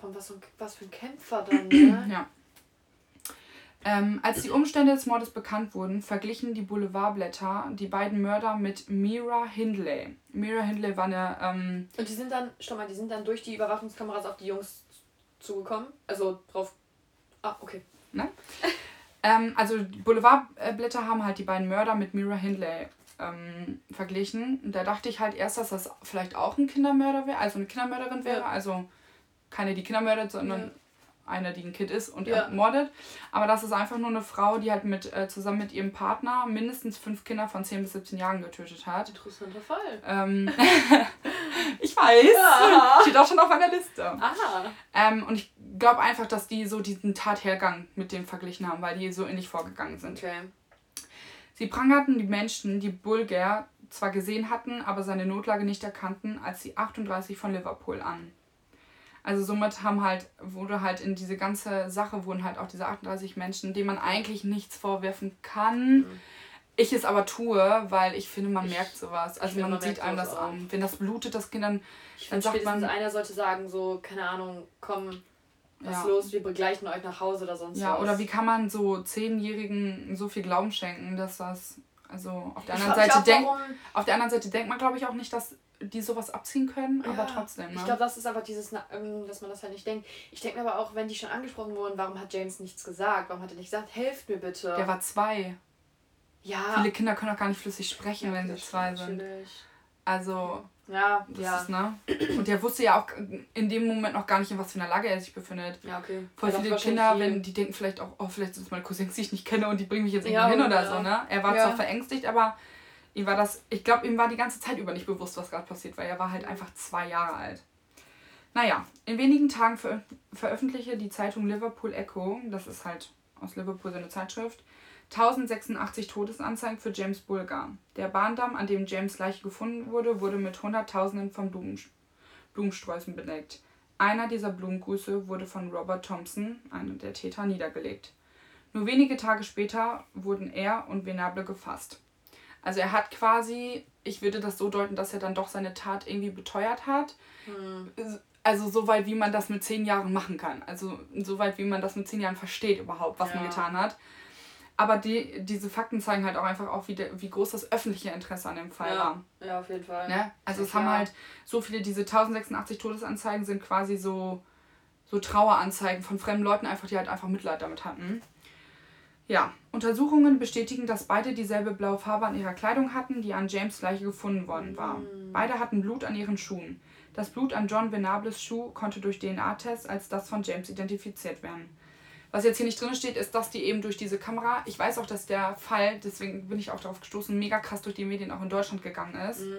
Speaker 2: von was, was für ein Kämpfer dann, ne?
Speaker 1: ja. Ähm, als die Umstände des Mordes bekannt wurden, verglichen die Boulevardblätter die beiden Mörder mit Mira Hindley. Mira Hindley war eine. Ähm,
Speaker 2: Und die sind dann, stopp mal, die sind dann durch die Überwachungskameras auf die Jungs zugekommen? Also drauf. Ah, okay.
Speaker 1: Nein? ähm, also Boulevardblätter haben halt die beiden Mörder mit Mira Hindley ähm, verglichen. Und da dachte ich halt erst, dass das vielleicht auch ein Kindermörder wäre, also eine Kindermörderin wäre. Ja. Also keine, die Kinder mördet, sondern ja. Eine, die ein Kind ist und ja. mordet. Aber das ist einfach nur eine Frau, die halt mit äh, zusammen mit ihrem Partner mindestens fünf Kinder von 10 bis 17 Jahren getötet hat.
Speaker 2: Interessanter Fall.
Speaker 1: Ähm, ich weiß. Ja. Steht auch schon auf meiner Liste.
Speaker 2: Aha.
Speaker 1: Ähm, und ich glaube einfach, dass die so diesen Tathergang mit dem verglichen haben, weil die so ähnlich vorgegangen sind.
Speaker 2: Okay.
Speaker 1: Sie prangerten die Menschen, die Bulger zwar gesehen hatten, aber seine Notlage nicht erkannten, als die 38 von Liverpool an. Also somit haben halt, wurde halt in diese ganze Sache wurden halt auch diese 38 Menschen, denen man eigentlich nichts vorwerfen kann, mhm. Ich es aber tue, weil ich finde, man ich, merkt sowas. Also man, man sieht einem das auch. an. Wenn das blutet, das Kind dann,
Speaker 2: ich dann sagt man. Einer sollte sagen, so, keine Ahnung, komm, was ja. los, wir begleichen euch nach Hause oder sonst
Speaker 1: ja, was. Ja, oder wie kann man so Zehnjährigen so viel Glauben schenken, dass das. Also auf der anderen Seite denkt. Auf der anderen Seite denkt man, glaube ich, auch nicht, dass die sowas abziehen können, ja, aber trotzdem.
Speaker 2: Ne? Ich glaube, das ist einfach dieses, dass man das halt nicht denkt. Ich denke mir aber auch, wenn die schon angesprochen wurden, warum hat James nichts gesagt? Warum hat er nicht gesagt, helft mir bitte?
Speaker 1: Der war zwei. Ja. Viele Kinder können auch gar nicht flüssig sprechen, ja, wenn sie zwei sind. Natürlich. Also. Ja, das ja. Ist, ne? Und der wusste ja auch in dem Moment noch gar nicht, in was für einer Lage er sich befindet. Ja, okay. Voll viele Kinder, wenn die denken vielleicht auch, oh, vielleicht sind es meine Cousins, die ich nicht kenne und die bringen mich jetzt irgendwie ja, hin oder ja. so, ne? Er war zwar verängstigt, aber ihm war das, ich glaube, ihm war die ganze Zeit über nicht bewusst, was gerade passiert, weil er war halt einfach zwei Jahre alt. Naja, in wenigen Tagen ver veröffentlichte die Zeitung Liverpool Echo, das ist halt aus Liverpool so eine Zeitschrift, 1086 Todesanzeigen für James Bulger. Der Bahndamm, an dem James Leiche gefunden wurde, wurde mit Hunderttausenden von Blumen, Blumensträußen bedeckt. Einer dieser Blumengrüße wurde von Robert Thompson, einem der Täter, niedergelegt. Nur wenige Tage später wurden er und Venable gefasst. Also er hat quasi, ich würde das so deuten, dass er dann doch seine Tat irgendwie beteuert hat. Hm. Also soweit, wie man das mit zehn Jahren machen kann. Also soweit, wie man das mit zehn Jahren versteht überhaupt, was ja. man getan hat. Aber die, diese Fakten zeigen halt auch einfach auch, wie, de, wie groß das öffentliche Interesse an dem Fall
Speaker 2: ja.
Speaker 1: war.
Speaker 2: Ja, auf jeden Fall.
Speaker 1: Ne? Also es haben halt so viele, diese 1086 Todesanzeigen sind quasi so, so Traueranzeigen von fremden Leuten, einfach, die halt einfach Mitleid damit hatten. Ja, Untersuchungen bestätigen, dass beide dieselbe blaue Farbe an ihrer Kleidung hatten, die an James Leiche gefunden worden war. Mhm. Beide hatten Blut an ihren Schuhen. Das Blut an John Venables Schuh konnte durch DNA-Tests als das von James identifiziert werden. Was jetzt hier nicht drin steht, ist, dass die eben durch diese Kamera, ich weiß auch, dass der Fall, deswegen bin ich auch darauf gestoßen, mega krass durch die Medien auch in Deutschland gegangen ist. Mhm.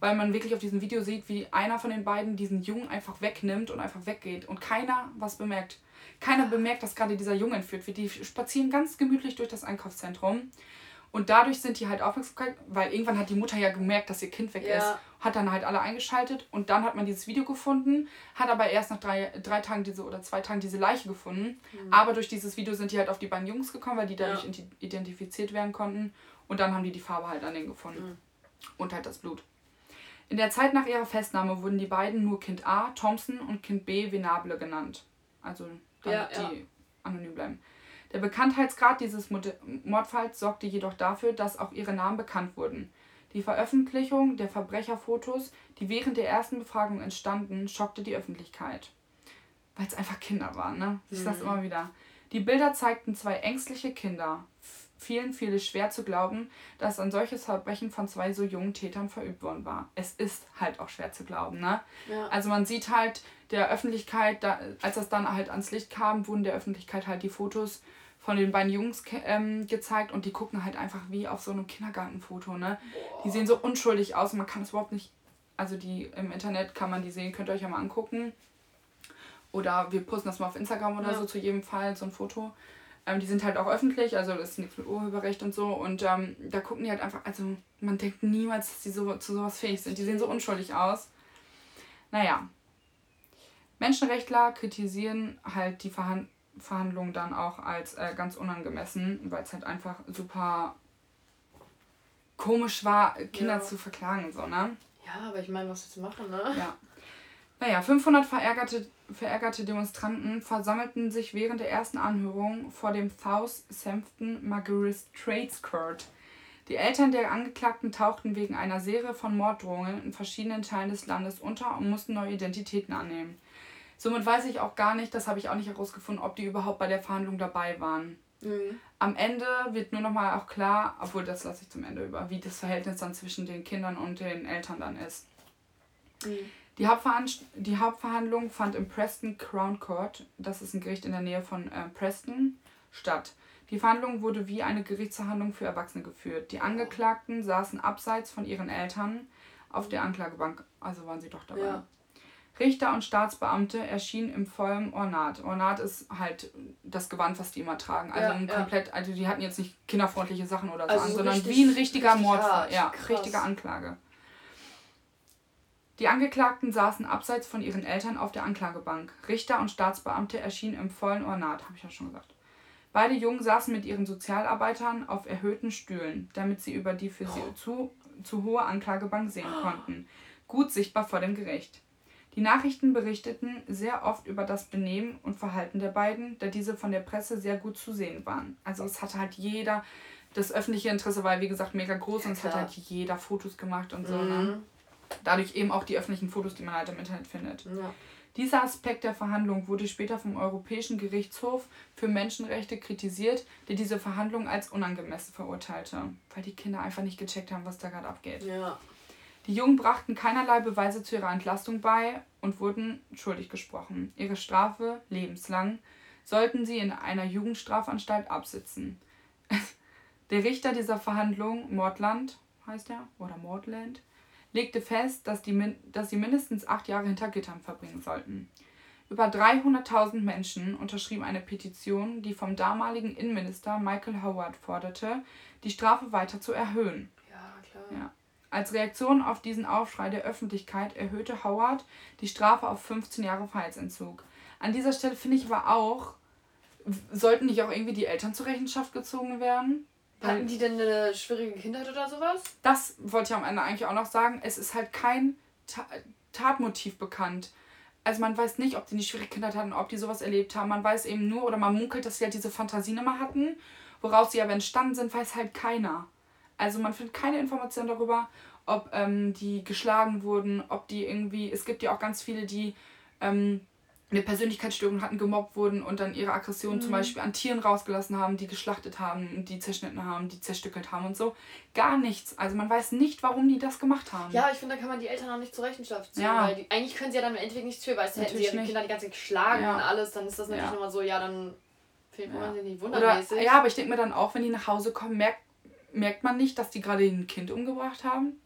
Speaker 1: Weil man wirklich auf diesem Video sieht, wie einer von den beiden diesen Jungen einfach wegnimmt und einfach weggeht und keiner was bemerkt. Keiner bemerkt, dass gerade dieser Junge entführt wird. Die spazieren ganz gemütlich durch das Einkaufszentrum und dadurch sind die halt aufmerksam, weil irgendwann hat die Mutter ja gemerkt, dass ihr Kind weg ja. ist, hat dann halt alle eingeschaltet und dann hat man dieses Video gefunden, hat aber erst nach drei, drei Tagen diese oder zwei Tagen diese Leiche gefunden. Mhm. Aber durch dieses Video sind die halt auf die beiden Jungs gekommen, weil die dadurch ja. identifiziert werden konnten und dann haben die die Farbe halt an denen gefunden. Mhm. Und halt das Blut. In der Zeit nach ihrer Festnahme wurden die beiden nur Kind A, Thompson und Kind B, Venable genannt. Also damit ja, die anonym bleiben. Der Bekanntheitsgrad dieses Mordfalls sorgte jedoch dafür, dass auch ihre Namen bekannt wurden. Die Veröffentlichung der Verbrecherfotos, die während der ersten Befragung entstanden, schockte die Öffentlichkeit. Weil es einfach Kinder waren, ne? Ich mhm. sag's immer wieder. Die Bilder zeigten zwei ängstliche Kinder. Vielen fiel es schwer zu glauben, dass ein solches Verbrechen von zwei so jungen Tätern verübt worden war. Es ist halt auch schwer zu glauben, ne? Ja. Also man sieht halt der Öffentlichkeit, da, als das dann halt ans Licht kam, wurden der Öffentlichkeit halt die Fotos von den beiden Jungs ähm, gezeigt und die gucken halt einfach wie auf so einem Kindergartenfoto, ne? Boah. Die sehen so unschuldig aus und man kann es überhaupt nicht. Also die im Internet kann man die sehen, könnt ihr euch ja mal angucken. Oder wir posten das mal auf Instagram oder ja. so zu jedem Fall, so ein Foto. Ähm, die sind halt auch öffentlich, also das ist nichts mit Urheberrecht und so. Und ähm, da gucken die halt einfach, also man denkt niemals, dass die so, zu sowas fähig sind. Die sehen so unschuldig aus. Naja. Menschenrechtler kritisieren halt die Verhandlungen Verhandlung dann auch als äh, ganz unangemessen, weil es halt einfach super komisch war, Kinder ja. zu verklagen, so, ne?
Speaker 2: Ja, aber ich meine, was jetzt machen, ne?
Speaker 1: Ja. Naja, 500 verärgerte, verärgerte Demonstranten versammelten sich während der ersten Anhörung vor dem South Sempton Magistrates Court. Die Eltern der Angeklagten tauchten wegen einer Serie von Morddrohungen in verschiedenen Teilen des Landes unter und mussten neue Identitäten annehmen. Somit weiß ich auch gar nicht, das habe ich auch nicht herausgefunden, ob die überhaupt bei der Verhandlung dabei waren. Mhm. Am Ende wird nur noch mal auch klar, obwohl das lasse ich zum Ende über, wie das Verhältnis dann zwischen den Kindern und den Eltern dann ist. Mhm. Die, Hauptverhand die Hauptverhandlung fand im Preston Crown Court, das ist ein Gericht in der Nähe von äh, Preston, statt. Die Verhandlung wurde wie eine Gerichtsverhandlung für Erwachsene geführt. Die Angeklagten saßen abseits von ihren Eltern auf der Anklagebank, also waren sie doch dabei. Ja. Richter und Staatsbeamte erschienen im vollen Ornat. Ornat ist halt das Gewand, was die immer tragen. Also ja, komplett, ja. also die hatten jetzt nicht kinderfreundliche Sachen oder so also an, sondern richtig, wie ein richtiger richtig Mordfall. Ja, Krass. richtige Anklage. Die Angeklagten saßen abseits von ihren Eltern auf der Anklagebank. Richter und Staatsbeamte erschienen im vollen Ornat, habe ich ja schon gesagt. Beide Jungen saßen mit ihren Sozialarbeitern auf erhöhten Stühlen, damit sie über die für sie zu, zu hohe Anklagebank sehen konnten, gut sichtbar vor dem Gericht. Die Nachrichten berichteten sehr oft über das Benehmen und Verhalten der beiden, da diese von der Presse sehr gut zu sehen waren. Also es hatte halt jeder, das öffentliche Interesse war wie gesagt mega groß ja, und es hat halt jeder Fotos gemacht und so. Ne? Mhm. Ne? Dadurch eben auch die öffentlichen Fotos, die man halt im Internet findet. Ja. Dieser Aspekt der Verhandlung wurde später vom Europäischen Gerichtshof für Menschenrechte kritisiert, der diese Verhandlung als unangemessen verurteilte, weil die Kinder einfach nicht gecheckt haben, was da gerade abgeht. Ja. Die Jungen brachten keinerlei Beweise zu ihrer Entlastung bei und wurden schuldig gesprochen. Ihre Strafe, lebenslang, sollten sie in einer Jugendstrafanstalt absitzen. Der Richter dieser Verhandlung, Mordland heißt er, oder Mordland, legte fest, dass, die, dass sie mindestens acht Jahre hinter Gittern verbringen sollten. Über 300.000 Menschen unterschrieben eine Petition, die vom damaligen Innenminister Michael Howard forderte, die Strafe weiter zu erhöhen. Ja, klar. Ja. Als Reaktion auf diesen Aufschrei der Öffentlichkeit erhöhte Howard die Strafe auf 15 Jahre Freiheitsentzug. An dieser Stelle finde ich aber auch, sollten nicht auch irgendwie die Eltern zur Rechenschaft gezogen werden?
Speaker 2: Hatten die denn eine schwierige Kindheit oder sowas?
Speaker 1: Das wollte ich am Ende eigentlich auch noch sagen. Es ist halt kein Ta Tatmotiv bekannt. Also man weiß nicht, ob die eine schwierige Kindheit hatten, ob die sowas erlebt haben. Man weiß eben nur, oder man munkelt, dass sie halt diese Fantasien immer hatten. Woraus sie aber entstanden sind, weiß halt keiner. Also man findet keine Information darüber, ob ähm, die geschlagen wurden, ob die irgendwie. Es gibt ja auch ganz viele, die ähm, eine Persönlichkeitsstörung hatten, gemobbt wurden und dann ihre Aggression mhm. zum Beispiel an Tieren rausgelassen haben, die geschlachtet haben, die zerschnitten haben, die zerstückelt haben und so. Gar nichts. Also man weiß nicht, warum die das gemacht haben.
Speaker 2: Ja, ich finde, da kann man die Eltern auch nicht zur Rechenschaft ziehen. Ja. Weil die, eigentlich können sie ja dann im Endeffekt nichts für, weil es hätten sie ihre nicht. Kinder die ganze Zeit geschlagen ja. und alles, dann ist das natürlich ja. nochmal so, ja, dann fehlt man ja. nicht wundermäßig.
Speaker 1: Oder, ja, aber ich denke mir dann auch, wenn die nach Hause kommen, merkt, merkt man nicht, dass die gerade ein Kind umgebracht haben.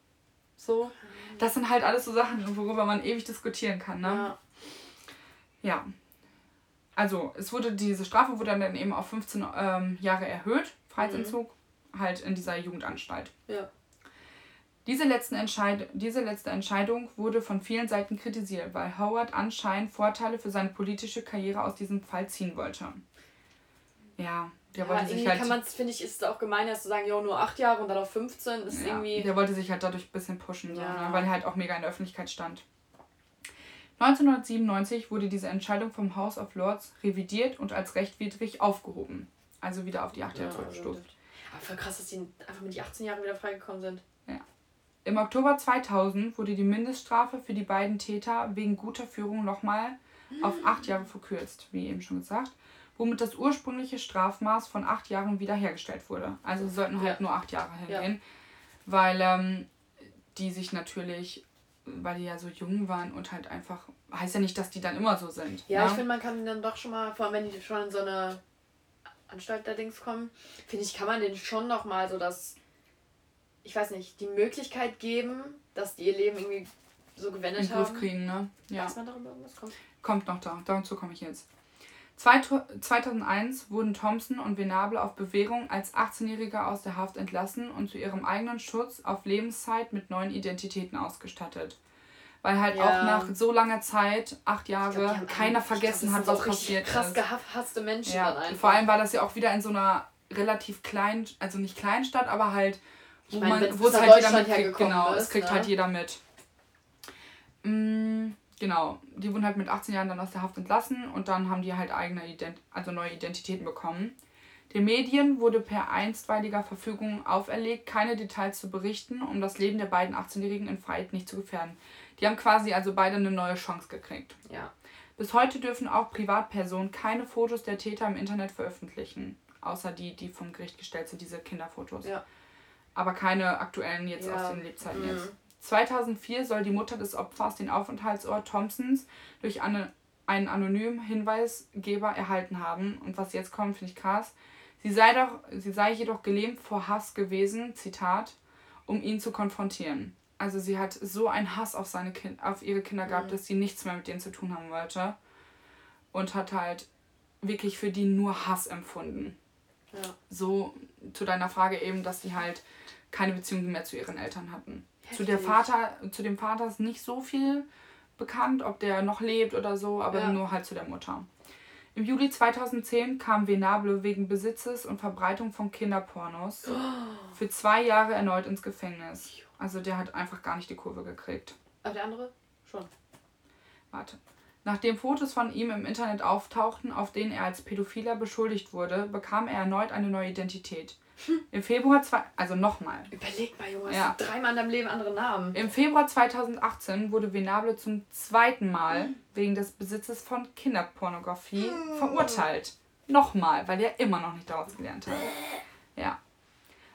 Speaker 1: So. Mhm. Das sind halt alles so Sachen, worüber man ewig diskutieren kann, ne? Ja. Ja. Also, es wurde, diese Strafe wurde dann eben auf 15 ähm, Jahre erhöht, Freiheitsentzug, mhm. halt in dieser Jugendanstalt. Ja. Diese, letzten Entscheid diese letzte Entscheidung wurde von vielen Seiten kritisiert, weil Howard anscheinend Vorteile für seine politische Karriere aus diesem Fall ziehen wollte. Ja, der
Speaker 2: ja, wollte sich halt. kann man finde ich, ist es auch gemein, dass zu sagen, jo, nur 8 Jahre und dann auf 15 ist ja, irgendwie.
Speaker 1: Der wollte sich halt dadurch ein bisschen pushen, ja. so, ne? weil er halt auch mega in der Öffentlichkeit stand. 1997 wurde diese Entscheidung vom House of Lords revidiert und als rechtwidrig aufgehoben. Also wieder auf die 8 Jahre ja, zurückgestuft.
Speaker 2: Aber voll krass, dass die einfach mit die 18 Jahre wieder freigekommen sind.
Speaker 1: Ja. Im Oktober 2000 wurde die Mindeststrafe für die beiden Täter wegen guter Führung nochmal auf 8 Jahre verkürzt, wie eben schon gesagt, womit das ursprüngliche Strafmaß von 8 Jahren wiederhergestellt wurde. Also sollten halt ja. nur 8 Jahre hingehen, ja. weil ähm, die sich natürlich weil die ja so jung waren und halt einfach, heißt ja nicht, dass die dann immer so sind.
Speaker 2: Ja, ne? ich finde, man kann dann doch schon mal, vor allem wenn die schon in so eine Anstalt allerdings kommen, finde ich, kann man denen schon noch mal so das, ich weiß nicht, die Möglichkeit geben, dass die ihr Leben irgendwie so gewendet haben. Griff kriegen, ne? Ja. Weiß man darüber irgendwas kommt?
Speaker 1: Kommt noch da, dazu komme ich jetzt. 2001 wurden Thompson und Venable auf Bewährung als 18-Jährige aus der Haft entlassen und zu ihrem eigenen Schutz auf Lebenszeit mit neuen Identitäten ausgestattet. Weil halt ja. auch nach so langer Zeit, acht Jahre, glaub, keiner vergessen glaub, hat, was passiert krass ist. Krass gehasste Menschen ja. dann einfach. Vor allem war das ja auch wieder in so einer relativ kleinen, also nicht Kleinstadt, aber halt, wo, ich mein, man, wo es halt jeder mitkriegt. Genau, ist, es kriegt halt ne? halt jeder mit. Mm genau, die wurden halt mit 18 Jahren dann aus der Haft entlassen und dann haben die halt eigene Ident also neue Identitäten bekommen. Den Medien wurde per einstweiliger Verfügung auferlegt, keine Details zu berichten, um das Leben der beiden 18-Jährigen in Freiheit nicht zu gefährden. Die haben quasi also beide eine neue Chance gekriegt. Ja. Bis heute dürfen auch Privatpersonen keine Fotos der Täter im Internet veröffentlichen. Außer die, die vom Gericht gestellt sind, diese Kinderfotos. Ja. Aber keine aktuellen jetzt ja. aus den Lebzeiten mhm. jetzt. 2004 soll die Mutter des Opfers den Aufenthaltsort Thompsons durch eine, einen anonymen Hinweisgeber erhalten haben. Und was jetzt kommt, finde ich krass. Sie sei, doch, sie sei jedoch gelähmt vor Hass gewesen, Zitat, um ihn zu konfrontieren. Also sie hat so einen Hass auf, seine kind, auf ihre Kinder gehabt, mhm. dass sie nichts mehr mit denen zu tun haben wollte. Und hat halt wirklich für die nur Hass empfunden. Ja. So zu deiner Frage eben, dass sie halt keine Beziehung mehr zu ihren Eltern hatten. Zu, der Vater, zu dem Vater ist nicht so viel bekannt, ob der noch lebt oder so, aber ja. nur halt zu der Mutter. Im Juli 2010 kam Venable wegen Besitzes und Verbreitung von Kinderpornos für zwei Jahre erneut ins Gefängnis. Also der hat einfach gar nicht die Kurve gekriegt.
Speaker 2: Aber der andere schon.
Speaker 1: Warte. Nachdem Fotos von ihm im Internet auftauchten, auf denen er als Pädophiler beschuldigt wurde, bekam er erneut eine neue Identität. Im Februar, zwei, also nochmal.
Speaker 2: Überleg mal, Junge,
Speaker 1: Ja.
Speaker 2: dreimal in deinem Leben andere Namen.
Speaker 1: Im Februar 2018 wurde Venable zum zweiten Mal wegen des Besitzes von Kinderpornografie verurteilt. Nochmal, weil er immer noch nicht daraus gelernt hat. Ja.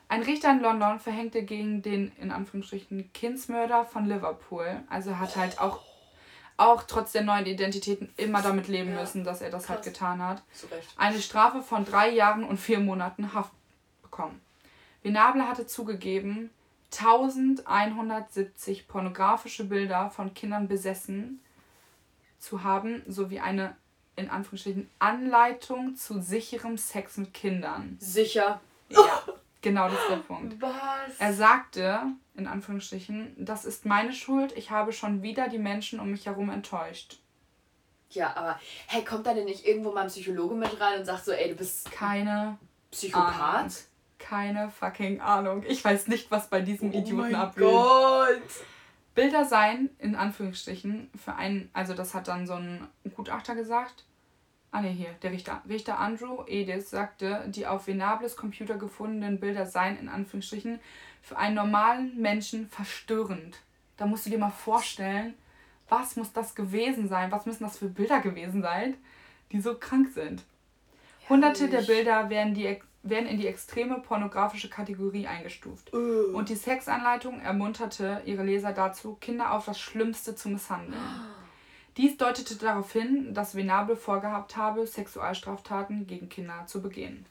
Speaker 1: Ein Richter in London verhängte gegen den, in Anführungsstrichen, Kindsmörder von Liverpool. Also hat halt auch, auch trotz der neuen Identitäten immer damit leben
Speaker 2: Ja.
Speaker 1: müssen, dass er das halt
Speaker 2: Krass.
Speaker 1: getan hat
Speaker 2: Zu Recht.
Speaker 1: eine Strafe von drei Jahren und vier Monaten Haft bekommen. Venable hatte zugegeben, 1170 pornografische Bilder von Kindern besessen zu haben, sowie eine, in Anführungsstrichen, Anleitung zu sicherem Sex mit Kindern.
Speaker 2: Sicher.
Speaker 1: Ja, genau das ist der Punkt.
Speaker 2: Was?
Speaker 1: Er sagte, in Anführungsstrichen, das ist meine Schuld, ich habe schon wieder die Menschen um mich herum enttäuscht.
Speaker 2: ja, aber hey, kommt da denn nicht irgendwo mal ein Psychologe mit rein und sagt so, ey, du bist
Speaker 1: Keine Ahnung. Keine fucking Ahnung. Ich weiß nicht, was bei diesem Idioten
Speaker 2: oh mein
Speaker 1: abgeht.
Speaker 2: Gott.
Speaker 1: Bilder seien, in Anführungsstrichen, für einen, also das hat dann so ein Gutachter gesagt. Ah ne, hier, der Richter. Richter Andrew Edis sagte, die auf Venables Computer gefundenen Bilder seien, in Anführungsstrichen, für einen normalen Menschen verstörend. Da musst du dir mal vorstellen, was muss das gewesen sein? Was müssen das für Bilder gewesen sein, die so krank sind? Hunderte der
Speaker 2: Herrlich.
Speaker 1: Bilder werden, die, werden in die extreme pornografische Kategorie eingestuft.
Speaker 2: Uh.
Speaker 1: Und die Sexanleitung ermunterte ihre Leser dazu, Kinder auf das Schlimmste zu misshandeln. Dies deutete darauf hin, dass Venable vorgehabt habe, Sexualstraftaten gegen Kinder zu begehen.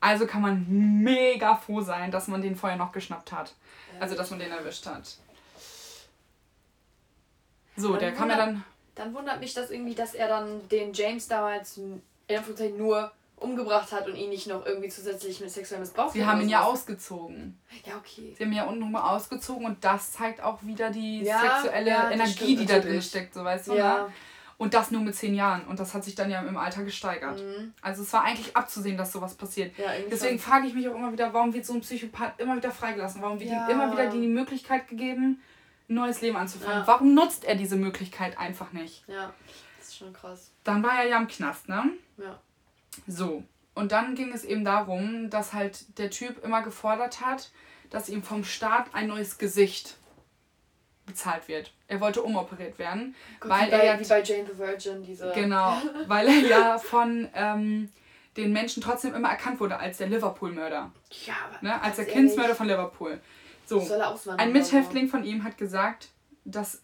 Speaker 1: Also kann man mega froh sein, dass man den vorher noch geschnappt hat. Also, dass man den erwischt hat. So, der kam ja dann.
Speaker 2: Dann wundert mich das irgendwie, dass er dann den James damals in Anführungszeichen nur umgebracht hat und ihn nicht noch irgendwie zusätzlich mit sexuellem Missbrauch
Speaker 1: Sie haben ihn ja ausgezogen.
Speaker 2: Ja, okay.
Speaker 1: Sie haben ihn ja unten mal ausgezogen und das zeigt auch wieder die
Speaker 2: Ja,
Speaker 1: sexuelle
Speaker 2: ja,
Speaker 1: Energie,
Speaker 2: stimmt
Speaker 1: die da drin
Speaker 2: natürlich.
Speaker 1: steckt, so weißt du.
Speaker 2: Ja.
Speaker 1: Ne? Und das nur mit zehn Jahren. Und das hat sich dann ja im Alter gesteigert.
Speaker 2: Mhm.
Speaker 1: Also es war eigentlich abzusehen, dass sowas passiert.
Speaker 2: Ja,
Speaker 1: Deswegen frage ich mich auch immer wieder, warum wird so ein Psychopath immer wieder freigelassen? Warum wird ihm immer wieder die Möglichkeit gegeben, ein neues Leben anzufangen? Warum nutzt er diese Möglichkeit einfach nicht?
Speaker 2: Ja, das ist schon krass.
Speaker 1: Dann war er ja im Knast, ne?
Speaker 2: Ja.
Speaker 1: So. Und dann ging es eben darum, dass halt der Typ immer gefordert hat, dass ihm vom Staat ein neues Gesicht bezahlt wird. Er wollte umoperiert werden,
Speaker 2: Gott,
Speaker 1: weil
Speaker 2: wie,
Speaker 1: er
Speaker 2: bei,
Speaker 1: ja
Speaker 2: wie bei Jane the Virgin, diese.
Speaker 1: Genau, weil er ja von ähm, den Menschen trotzdem immer erkannt wurde als der Liverpool-Mörder.
Speaker 2: Ja, aber
Speaker 1: Ne? Als der Kindsmörder von Liverpool. So,
Speaker 2: Soll er
Speaker 1: ein? Mithäftling von ihm hat gesagt, dass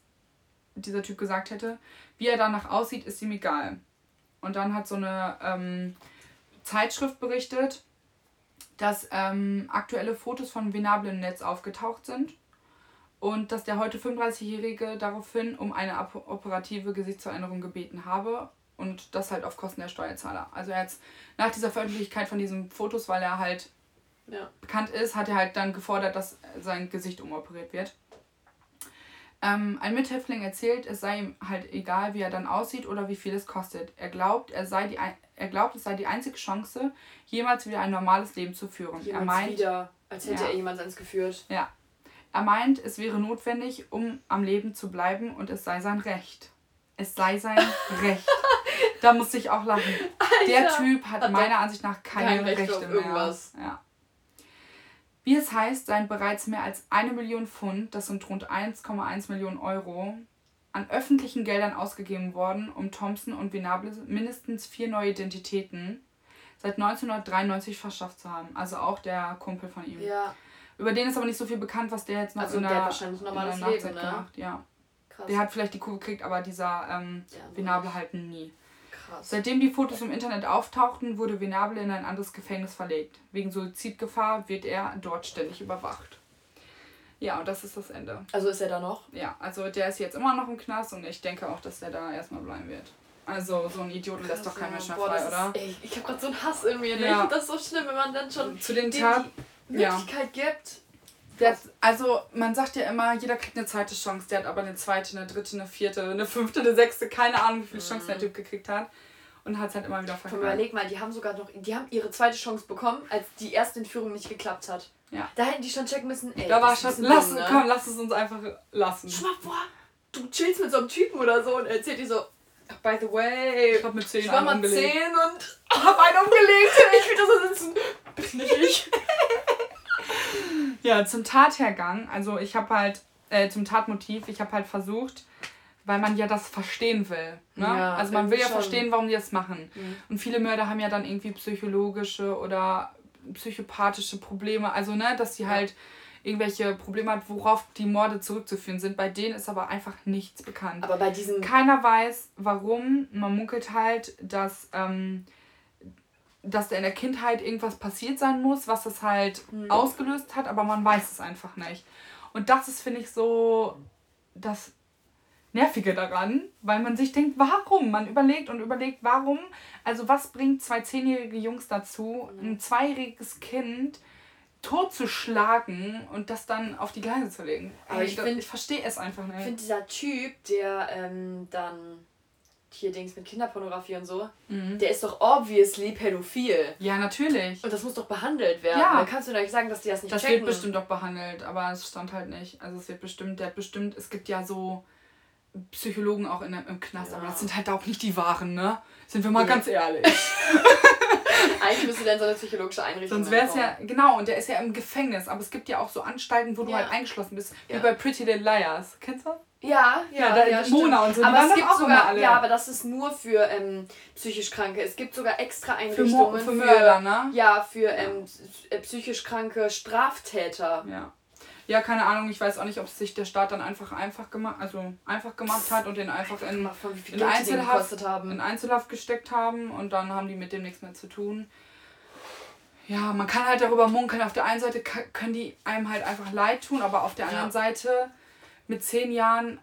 Speaker 1: dieser Typ gesagt hätte, wie er danach aussieht, ist ihm egal. Und dann hat so eine ähm, Zeitschrift berichtet, dass ähm, aktuelle Fotos von Venable im Netz aufgetaucht sind und dass der heute 35-Jährige daraufhin um eine operative Gesichtsveränderung gebeten habe und das halt auf Kosten der Steuerzahler. Also er hat nach dieser Veröffentlichkeit von diesen Fotos, weil er halt
Speaker 2: Ja.
Speaker 1: bekannt ist, hat er halt dann gefordert, dass sein Gesicht umoperiert wird. Ähm, ein Mithäftling erzählt, es sei ihm halt egal, wie er dann aussieht oder wie viel es kostet. Er glaubt, er, sei die, er glaubt, es sei die einzige Chance, jemals wieder ein normales Leben zu führen.
Speaker 2: Jemals
Speaker 1: er meint,
Speaker 2: wieder, als hätte
Speaker 1: Ja.
Speaker 2: er jemand eins geführt.
Speaker 1: ja, er meint, es wäre notwendig, um am Leben zu bleiben und es sei sein Recht. Es sei sein Recht. Da musste ich auch lachen. Der
Speaker 2: Alter.
Speaker 1: Typ hat,
Speaker 2: Hat der
Speaker 1: meiner Ansicht nach keine
Speaker 2: kein Recht
Speaker 1: Rechte mehr.
Speaker 2: irgendwas.
Speaker 1: Ja. Wie es heißt, seien bereits mehr als eine Million Pfund, das sind rund 1,1 Millionen Euro, an öffentlichen Geldern ausgegeben worden, um Thompson und Venable mindestens vier neue Identitäten seit 1993 verschafft zu haben. Also auch der Kumpel von ihm.
Speaker 2: Ja,
Speaker 1: Über den ist aber nicht so viel bekannt, was der jetzt noch
Speaker 2: Also
Speaker 1: in
Speaker 2: der
Speaker 1: der,
Speaker 2: hat wahrscheinlich ein
Speaker 1: in
Speaker 2: normales
Speaker 1: der
Speaker 2: Leben, ne?
Speaker 1: gemacht. Ja.
Speaker 2: krass.
Speaker 1: Der hat vielleicht die Kurve gekriegt, aber dieser ähm,
Speaker 2: Ja,
Speaker 1: Venable halt nie.
Speaker 2: Krass.
Speaker 1: Seitdem die Fotos im Internet auftauchten, wurde Venable in ein anderes Gefängnis verlegt. Wegen Suizidgefahr wird er dort ständig überwacht. Ja, und das ist das Ende.
Speaker 2: Also ist er da noch?
Speaker 1: Ja, also der ist jetzt immer noch im Knast und ich denke auch, dass der da erstmal bleiben wird. Also so ein Idioten lässt doch kein Mensch mehr frei, oder?
Speaker 2: Ist, ey, ich habe gerade so einen Hass in mir. Ne?
Speaker 1: Ja.
Speaker 2: Ich finde das so schlimm, wenn man dann schon
Speaker 1: Zu den Taten.
Speaker 2: die
Speaker 1: ja.
Speaker 2: Möglichkeit gibt.
Speaker 1: Hat- also man sagt ja immer, jeder kriegt eine zweite Chance. Der hat aber eine zweite, eine dritte, eine vierte, eine fünfte, eine sechste, keine Ahnung, wie viele Chancen der Typ gekriegt hat. und hat es halt immer wieder
Speaker 2: verkackt. Überleg mal, die haben sogar noch, die haben ihre zweite Chance bekommen, als die erste Entführung nicht geklappt hat. Ja. Da hätten die schon checken müssen, ey. Da war schon,
Speaker 1: lass, ne? komm, lass es uns einfach lassen.
Speaker 2: Schau mal vor, du chillst mit so einem Typen oder so und erzählt dir so, by the way, ich, hab mit 10 ich war mal 10 und hab einen umgelegt. ich will da so sitzen. Nicht ich.
Speaker 1: ja, zum Tathergang, also ich habe halt, äh, zum Tatmotiv, ich habe halt versucht, weil man ja das verstehen will. Ne? Ja, also man will ja schon. verstehen, warum die das machen. Mhm. Und viele Mörder haben ja dann irgendwie psychologische oder psychopathische Probleme. Also, ne, dass sie ja. halt irgendwelche Probleme hat, worauf die Morde zurückzuführen sind. Bei denen ist aber einfach nichts bekannt.
Speaker 2: Aber bei diesen.
Speaker 1: Keiner weiß, warum. Man munkelt halt, dass, ähm, dass da in der Kindheit irgendwas passiert sein muss, was das halt mhm. ausgelöst hat, aber man weiß es einfach nicht. Und das ist, finde ich, so das Nervige daran, weil man sich denkt, warum? Man überlegt und überlegt, warum. Also was bringt zwei zehnjährige Jungs dazu, ein zweijähriges Kind totzuschlagen und das dann auf die Gleise zu legen? Aber ich, ich, ich verstehe es einfach nicht.
Speaker 2: Ich finde dieser Typ, der ähm, dann hier Dings mit Kinderpornografie und so, mhm. der ist doch obviously pädophil.
Speaker 1: Ja, natürlich.
Speaker 2: Und das muss doch behandelt werden. Ja. Da kannst du doch nicht sagen, dass die das nicht
Speaker 1: Das checken. wird bestimmt doch behandelt, aber es stand halt nicht. Also es wird bestimmt, der hat bestimmt, es gibt ja so Psychologen auch in, im Knast, ja. aber das sind halt auch nicht die wahren, ne? Sind wir mal nee. ganz ehrlich.
Speaker 2: Eigentlich müsste dann so eine psychologische Einrichtung
Speaker 1: Sonst wäre es ja, genau, und der ist ja im Gefängnis, aber es gibt ja auch so Anstalten, wo du ja. halt eingeschlossen bist, ja. wie bei Pretty Little Liars. Kennst du?
Speaker 2: Ja, ja, ja, ja Mona und so. Aber es gibt sogar, ja, aber das ist nur für ähm, psychisch Kranke. Es gibt sogar extra Einrichtungen für, für Mörder, ne? Ja, für ähm, psychisch kranke Straftäter.
Speaker 1: Ja. Ja, keine Ahnung, ich weiß auch nicht, ob sich der Staat dann einfach einfach gemacht, also einfach gemacht hat und den einfach in, in, Einzelhaft, in Einzelhaft gesteckt haben und dann haben die mit dem nichts mehr zu tun. Ja, man kann halt darüber munkeln. Auf der einen Seite können die einem halt einfach leid tun, aber auf der anderen ja. Seite mit zehn Jahren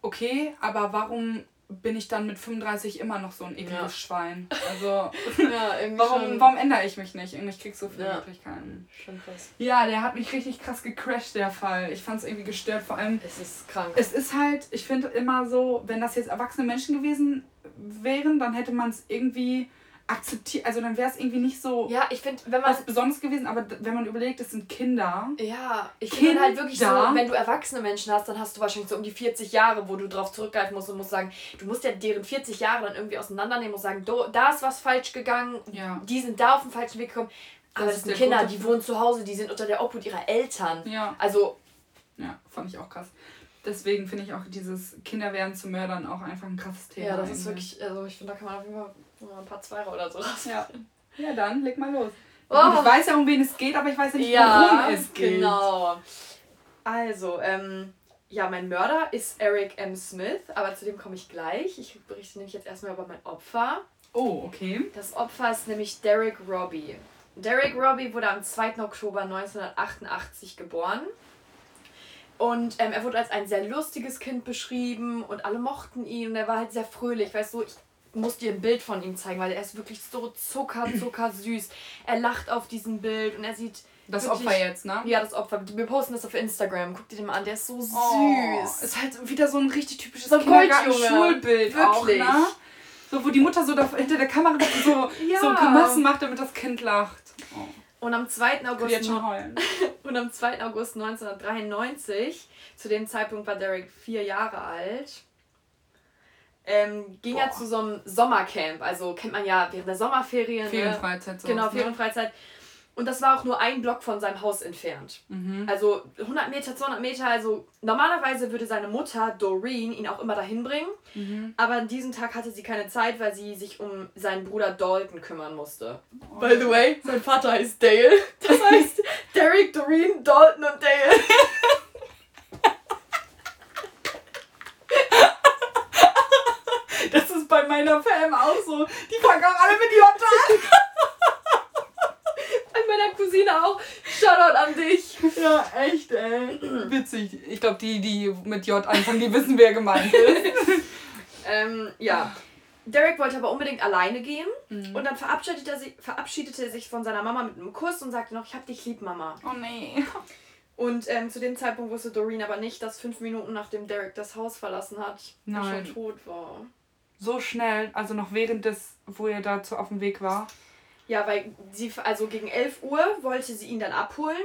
Speaker 1: okay, aber warum bin ich dann mit 35 immer noch so ein ekliges. Schwein. Also, ja, warum, warum ändere ich mich nicht? Ich krieg so viele ja. Möglichkeiten. Schon krass. Ja, der hat mich richtig krass gecrashed, der Fall. Ich fand es irgendwie gestört. Vor allem.
Speaker 2: Es ist krank.
Speaker 1: Es ist halt, ich finde immer so, wenn das jetzt erwachsene Menschen gewesen wären, dann hätte man es irgendwie akzeptiert, also dann wäre es irgendwie nicht so
Speaker 2: ja, ich find, wenn man
Speaker 1: was Besonderes gewesen, aber wenn man überlegt, es sind Kinder.
Speaker 2: Ja, ich finde halt wirklich so, wenn du erwachsene Menschen hast, dann hast du wahrscheinlich so um die 40 Jahre, wo du drauf zurückgreifen musst und musst sagen, du musst ja deren 40 Jahre dann irgendwie auseinandernehmen und sagen, da ist was falsch gegangen, ja. die sind da auf den falschen Weg gekommen. Aber das, das sind Kinder, die wohnen zu Hause, die sind unter der Obhut ihrer Eltern. Ja. Also.
Speaker 1: Ja, fand ich auch krass deswegen finde ich auch dieses Kinderwerden zu Mördern auch einfach ein krasses Thema.
Speaker 2: Ja, das ist wirklich, also ich finde, da kann man auf jeden Fall ein paar Zweier oder so raus.
Speaker 1: Ja. ja, dann leg mal los. Oh. Ich weiß ja, um wen es geht, aber ich weiß nicht, ja, worum es geht. Genau.
Speaker 2: Also, ähm, ja, mein Mörder ist Eric M. Smith, aber zu dem komme ich gleich. Ich berichte nämlich jetzt erstmal über mein Opfer.
Speaker 1: Oh, okay.
Speaker 2: Das Opfer ist nämlich Derek Robbie. Derek Robbie wurde am 2. Oktober 1988 geboren. Und ähm, er wurde als ein sehr lustiges Kind beschrieben und alle mochten ihn und er war halt sehr fröhlich. Weißt du, ich muss dir ein Bild von ihm zeigen, weil er ist wirklich so zucker, zucker süß. Er lacht auf diesem Bild und er sieht.
Speaker 1: Das wirklich, Opfer jetzt, ne?
Speaker 2: Ja, das Opfer. Wir posten das auf Instagram. Guck dir den mal an, der ist so süß. Oh,
Speaker 1: ist halt wieder so ein richtig typisches so Kindergarten-Schulbild. Wirklich. Auch, ne? So, wo die Mutter so da, hinter der Kamera so, ja. so Grimassen macht, damit das Kind lacht. Oh.
Speaker 2: Und am 2. August. und am 2. August 1993, zu dem Zeitpunkt war Derek vier Jahre alt, ähm, ging Boah. er zu so einem Sommercamp. Also kennt man ja während der Sommerferien. Ne? Ferienfreizeit. So genau, ne? Ferienfreizeit. Und das war auch nur ein Block von seinem Haus entfernt. Mhm. Also 100 Meter, 200 Meter. Also normalerweise würde seine Mutter, Doreen, ihn auch immer dahin bringen. Mhm. Aber an diesem Tag hatte sie keine Zeit, weil sie sich um seinen Bruder Dalton kümmern musste. Oh. By the way, sein Vater heißt Dale. Das heißt Derek, Doreen, Dalton und Dale.
Speaker 1: das ist bei meiner Fam auch so. Die fangen auch alle mit J an.
Speaker 2: meiner Cousine auch. Shoutout an dich.
Speaker 1: Ja, echt, ey. Witzig. Ich glaube, die, die mit J anfangen, die wissen, wer gemeint ist.
Speaker 2: ähm, ja. Derek wollte aber unbedingt alleine gehen mhm. und dann verabschiedete er, sich, verabschiedete er sich von seiner Mama mit einem Kuss und sagte noch, ich hab dich lieb, Mama.
Speaker 1: Oh nee.
Speaker 2: Und ähm, zu dem Zeitpunkt wusste Doreen aber nicht, dass fünf Minuten nachdem Derek das Haus verlassen hat, er schon tot war.
Speaker 1: So schnell, also noch während des, wo er dazu auf dem Weg war.
Speaker 2: Ja, weil sie, also gegen 11 Uhr wollte sie ihn dann abholen.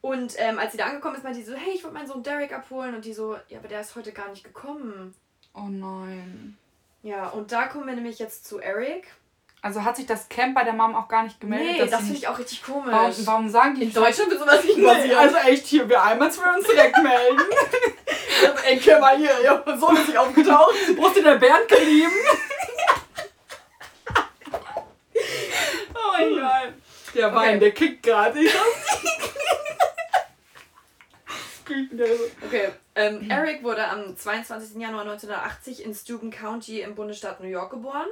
Speaker 2: Und ähm, als sie da angekommen ist, meinte sie so, hey, ich wollte meinen Sohn Derek abholen. Und die so, ja, aber der ist heute gar nicht gekommen.
Speaker 1: Oh nein.
Speaker 2: Ja, und da kommen wir nämlich jetzt zu Eric.
Speaker 1: Also hat sich das Camp bei der Mom auch gar nicht gemeldet?
Speaker 2: Nee, das finde ich auch richtig komisch.
Speaker 1: Warum, warum sagen die
Speaker 2: In Deutschland wird sowas nicht
Speaker 1: Nee,
Speaker 2: passieren.
Speaker 1: also echt hier, wir einmal wir uns direkt melden.
Speaker 2: Ey, mal hier, ja, so ist sich aufgetaucht.
Speaker 1: Wo ist denn der Bernd geblieben? oh mein Gott. Der Wein,
Speaker 2: Okay.
Speaker 1: der kickt gerade. Ich.
Speaker 2: Okay, ähm, Eric wurde am 22. Januar 1980 in Steuben County im Bundesstaat New York geboren.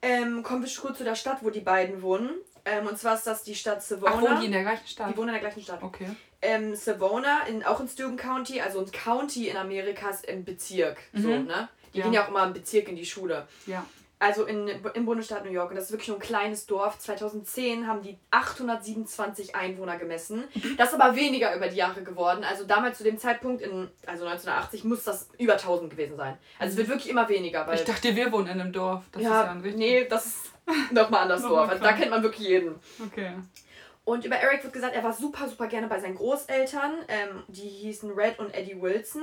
Speaker 2: Ähm, kommen wir kurz zu der Stadt, wo die beiden wohnen. Ähm, und zwar ist das die Stadt Savona.
Speaker 1: Ach, wohnen die in der gleichen Stadt?
Speaker 2: Die wohnen in der gleichen Stadt.
Speaker 1: Okay.
Speaker 2: Ähm, Savona, in, auch in Steuben County, also ein County in Amerika ist im Bezirk. So,
Speaker 1: Mhm.
Speaker 2: ne? Die
Speaker 1: Ja.
Speaker 2: gehen ja auch immer im Bezirk in die Schule.
Speaker 1: Ja.
Speaker 2: Also in, im Bundesstaat New York. Und das ist wirklich nur ein kleines Dorf. 2010 haben die 827 Einwohner gemessen. Das ist aber weniger über die Jahre geworden. Also damals zu dem Zeitpunkt, in, also 1980, muss das über 1000 gewesen sein. Also es wird wirklich immer weniger. Weil,
Speaker 1: Ich dachte, wir wohnen in einem Dorf. Das ist
Speaker 2: ja,
Speaker 1: ja ein richtig.
Speaker 2: nee, das ist nochmal anders Dorf. Also da kennt man wirklich jeden.
Speaker 1: Okay.
Speaker 2: Und über Eric wird gesagt, er war super, super gerne bei seinen Großeltern. Ähm, die hießen Red und Eddie Wilson.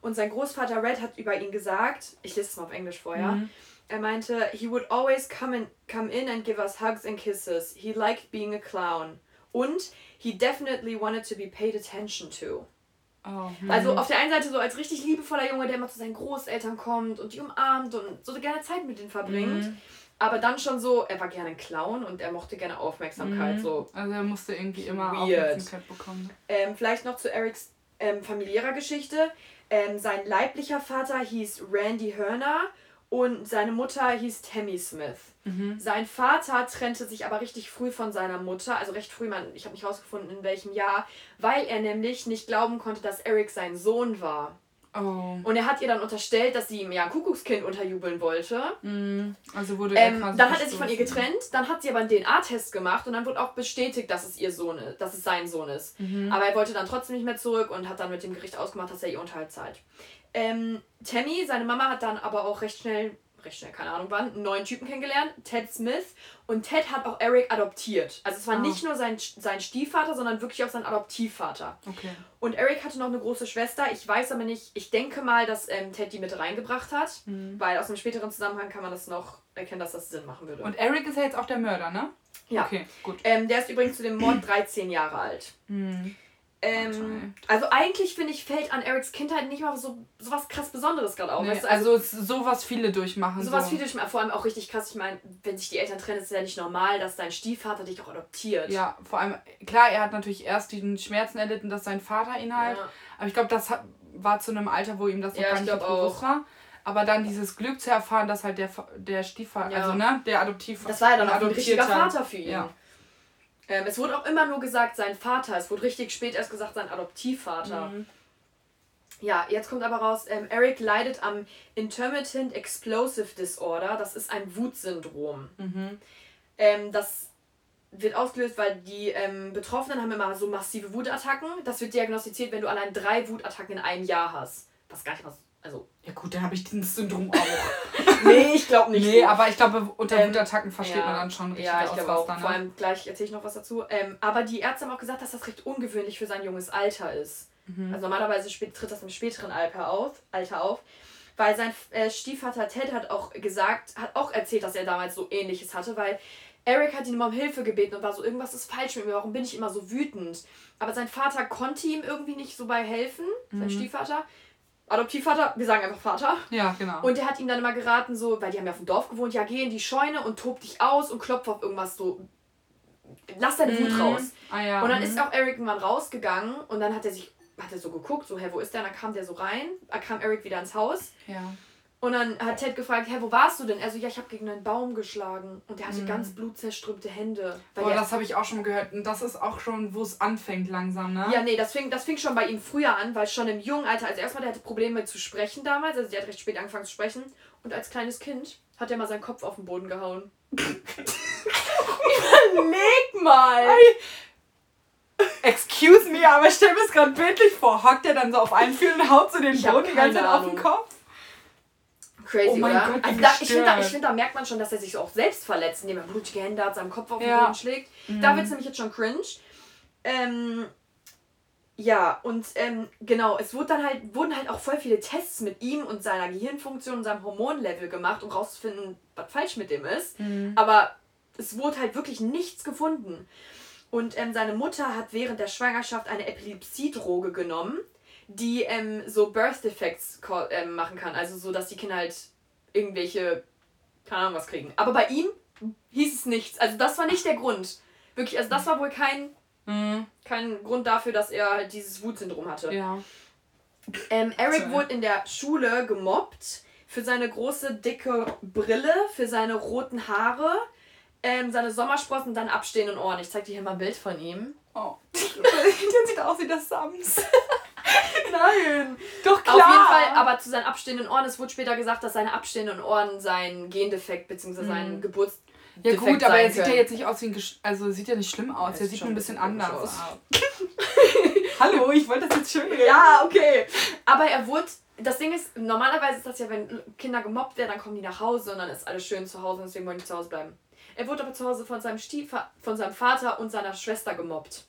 Speaker 2: Und sein Großvater Red hat über ihn gesagt, ich lese es mal auf Englisch vorher.
Speaker 1: Mhm.
Speaker 2: Er meinte, he would always come in, come in and give us hugs and kisses. He liked being a clown. Und he definitely wanted to be paid attention to.
Speaker 1: Oh,
Speaker 2: Also
Speaker 1: mhm.
Speaker 2: auf der einen Seite so als richtig liebevoller Junge, der immer zu seinen Großeltern kommt und die umarmt und so gerne Zeit mit denen verbringt.
Speaker 1: Mhm.
Speaker 2: Aber dann schon so, er war gerne ein Clown und er mochte gerne Aufmerksamkeit.
Speaker 1: Mhm.
Speaker 2: So
Speaker 1: Also er musste irgendwie immer
Speaker 2: Weird.
Speaker 1: Aufmerksamkeit bekommen.
Speaker 2: Ähm, vielleicht noch zu Erics ähm, familiärer Geschichte. Ähm, sein leiblicher Vater hieß Randy Hörner und seine Mutter hieß Tammy Smith.
Speaker 1: Mhm.
Speaker 2: Sein Vater trennte sich aber richtig früh von seiner Mutter, also recht früh, man, ich habe nicht rausgefunden in welchem Jahr, weil er nämlich nicht glauben konnte, dass Eric sein Sohn war.
Speaker 1: Oh.
Speaker 2: Und er hat ihr dann unterstellt, dass sie ihm ja ein Kuckuckskind unterjubeln wollte.
Speaker 1: Mhm. Also wurde er
Speaker 2: Ähm, dann hat er sich von ihr getrennt, dann hat sie aber einen DNA-Test gemacht und dann wurde auch bestätigt, dass es ihr Sohn ist, dass es sein Sohn ist.
Speaker 1: Mhm.
Speaker 2: Aber er wollte dann trotzdem nicht mehr zurück und hat dann mit dem Gericht ausgemacht, dass er ihr Unterhalt zahlt. Ähm, Tammy, seine Mama, hat dann aber auch recht schnell, recht schnell, keine Ahnung wann, einen neuen Typen kennengelernt, Ted Smith. Und Ted hat auch Eric adoptiert. Also es war
Speaker 1: Ah.
Speaker 2: nicht nur sein, sein Stiefvater, sondern wirklich auch sein Adoptivvater.
Speaker 1: Okay.
Speaker 2: Und Eric hatte noch eine große Schwester. Ich weiß aber nicht, ich denke mal, dass ähm, Ted die mit reingebracht hat.
Speaker 1: Mhm.
Speaker 2: Weil aus einem späteren Zusammenhang kann man das noch erkennen, dass das Sinn machen würde.
Speaker 1: Und Eric ist ja jetzt auch der Mörder, ne?
Speaker 2: Ja.
Speaker 1: Okay, gut.
Speaker 2: ähm, der ist übrigens zu dem Mord 13 Jahre alt.
Speaker 1: Mhm.
Speaker 2: Ähm, also eigentlich finde ich, fällt an Erics Kindheit nicht mal so, so was krass Besonderes gerade auf.
Speaker 1: Nee,
Speaker 2: weißt du? also,
Speaker 1: also es ist so was viele durchmachen.
Speaker 2: sowas
Speaker 1: so.
Speaker 2: viele, meine, vor allem auch richtig krass. Ich meine, wenn sich die Eltern trennen, ist es ja nicht normal, dass dein Stiefvater dich auch adoptiert.
Speaker 1: Ja, vor allem, klar, er hat natürlich erst den Schmerzen erlitten, dass sein Vater ihn halt.
Speaker 2: Ja.
Speaker 1: Aber ich glaube, das hat, war zu einem Alter, wo ihm das noch
Speaker 2: Ja,
Speaker 1: gar
Speaker 2: ich
Speaker 1: nicht bewusst
Speaker 2: auch.
Speaker 1: war. Aber dann dieses Glück zu erfahren, dass halt der, der Stiefvater,
Speaker 2: Ja.
Speaker 1: also ne, der Adoptivvater.
Speaker 2: Das war ja dann auch ein richtiger. Vater für ihn.
Speaker 1: Ja.
Speaker 2: Ähm, es wurde auch immer nur gesagt, sein Vater. Es wurde richtig spät erst gesagt, sein Adoptivvater.
Speaker 1: Mhm.
Speaker 2: Ja, jetzt kommt aber raus, ähm, Eric leidet am Intermittent Explosive Disorder. Das ist ein Wutsyndrom.
Speaker 1: Mhm.
Speaker 2: Ähm, das wird ausgelöst, weil die ähm, Betroffenen haben immer so massive Wutattacken. Das wird diagnostiziert, wenn du allein drei Wutattacken in einem Jahr hast. Was gar nicht was. Also.
Speaker 1: Ja gut, dann habe ich dieses Syndrom auch.
Speaker 2: Nee, ich glaube nicht.
Speaker 1: nee,
Speaker 2: so.
Speaker 1: aber ich glaube, unter
Speaker 2: Ähm,
Speaker 1: Wutattacken versteht
Speaker 2: ja,
Speaker 1: man dann schon richtig
Speaker 2: Ja, ich glaube auch. Vor allem gleich erzähle ich noch was dazu. Ähm, aber die Ärzte haben auch gesagt, dass das recht ungewöhnlich für sein junges Alter ist.
Speaker 1: Mhm.
Speaker 2: Also normalerweise tritt das im späteren Alter auf, Alter auf. Weil sein äh, Stiefvater Ted hat auch gesagt, hat auch erzählt, dass er damals so ähnliches hatte, weil Eric hat ihn immer um Hilfe gebeten und war so, irgendwas ist falsch mit mir, warum bin ich immer so wütend? Aber sein Vater konnte ihm irgendwie nicht so bei helfen, sein
Speaker 1: Mhm.
Speaker 2: Stiefvater. Adoptivvater, wir sagen einfach Vater.
Speaker 1: Ja, genau.
Speaker 2: Und der hat ihm dann immer geraten, so, weil die haben ja auf dem Dorf gewohnt, ja, geh in die Scheune und tob dich aus und klopf auf irgendwas so. Lass deine Wut
Speaker 1: Mhm.
Speaker 2: raus.
Speaker 1: Ah, ja.
Speaker 2: Und dann
Speaker 1: mhm.
Speaker 2: ist auch Eric irgendwann rausgegangen und dann hat er sich, hat er so geguckt, so, hä, wo ist der? Und dann kam der so rein, da kam Eric wieder ins Haus
Speaker 1: Ja.
Speaker 2: Und dann hat Ted gefragt, hä, wo warst du denn? Er so, ja, ich habe gegen einen Baum geschlagen und der hatte
Speaker 1: Mhm.
Speaker 2: ganz blutzerströmte Hände.
Speaker 1: Boah, das habe ich auch schon gehört. Und das ist auch schon, wo es anfängt langsam, ne?
Speaker 2: ja, nee, das fing, das fing schon bei ihm früher an, weil schon im jungen Alter, also erstmal, der hatte Probleme zu sprechen damals, also der hat recht spät angefangen zu sprechen und als kleines Kind hat er mal seinen Kopf auf den Boden gehauen. Leg mal!
Speaker 1: Excuse me, aber ich stell mir es gerade bildlich vor. Hockt er dann so auf einen Fühlen und haut so den
Speaker 2: Ich
Speaker 1: Boden die ganze Zeit auf den. Kopf?
Speaker 2: Crazy, oh oder? Gott, also da, ich finde, da, find, da merkt man schon, dass er sich so auch selbst verletzt, indem er blutige Hände hat, seinem Kopf auf den ja. Boden schlägt. Mhm. Da wird es nämlich jetzt schon cringe. Ähm, ja, und ähm, genau, es wurde dann halt, wurden halt auch voll viele Tests mit ihm und seiner Gehirnfunktion und seinem Hormonlevel gemacht, um rauszufinden, was falsch mit dem ist. Mhm. Aber es wurde halt wirklich nichts gefunden. Und ähm, seine Mutter hat während der Schwangerschaft eine Epilepsie-Droge genommen, die ähm, so Birth Defects ähm, machen kann. Also so, dass die Kinder halt irgendwelche, keine Ahnung was kriegen. Aber bei ihm hieß es nichts. Also das war nicht der Grund. Wirklich, also das war wohl kein, mhm. kein Grund dafür, dass er halt dieses Wutsyndrom hatte. Ja. Ähm, Eric so. wurde in der Schule gemobbt für seine große, dicke Brille, für seine roten Haare, ähm, seine Sommersprossen, dann abstehenden Ohren. Ich zeig dir hier mal ein Bild von ihm. Oh. Der sieht aus wie das Sams. Nein. Doch klar. Auf jeden Fall, aber zu seinen abstehenden Ohren, es wurde später gesagt, dass seine abstehenden Ohren sein Gendefekt bzw. sein mhm. Geburts ja gut,
Speaker 1: aber er sieht ja jetzt nicht aus wie ein Gesch also sieht ja nicht schlimm aus. Er, er sieht nur ein bisschen anders aus.
Speaker 2: Hallo, ich wollte das jetzt schön reden. Ja, okay. Aber er wurde das Ding ist, normalerweise ist das ja, wenn Kinder gemobbt werden, dann kommen die nach Hause und dann ist alles schön zu Hause und deswegen wollen die zu Hause bleiben. Er wurde aber zu Hause von seinem Stiefvater, von seinem Vater und seiner Schwester gemobbt.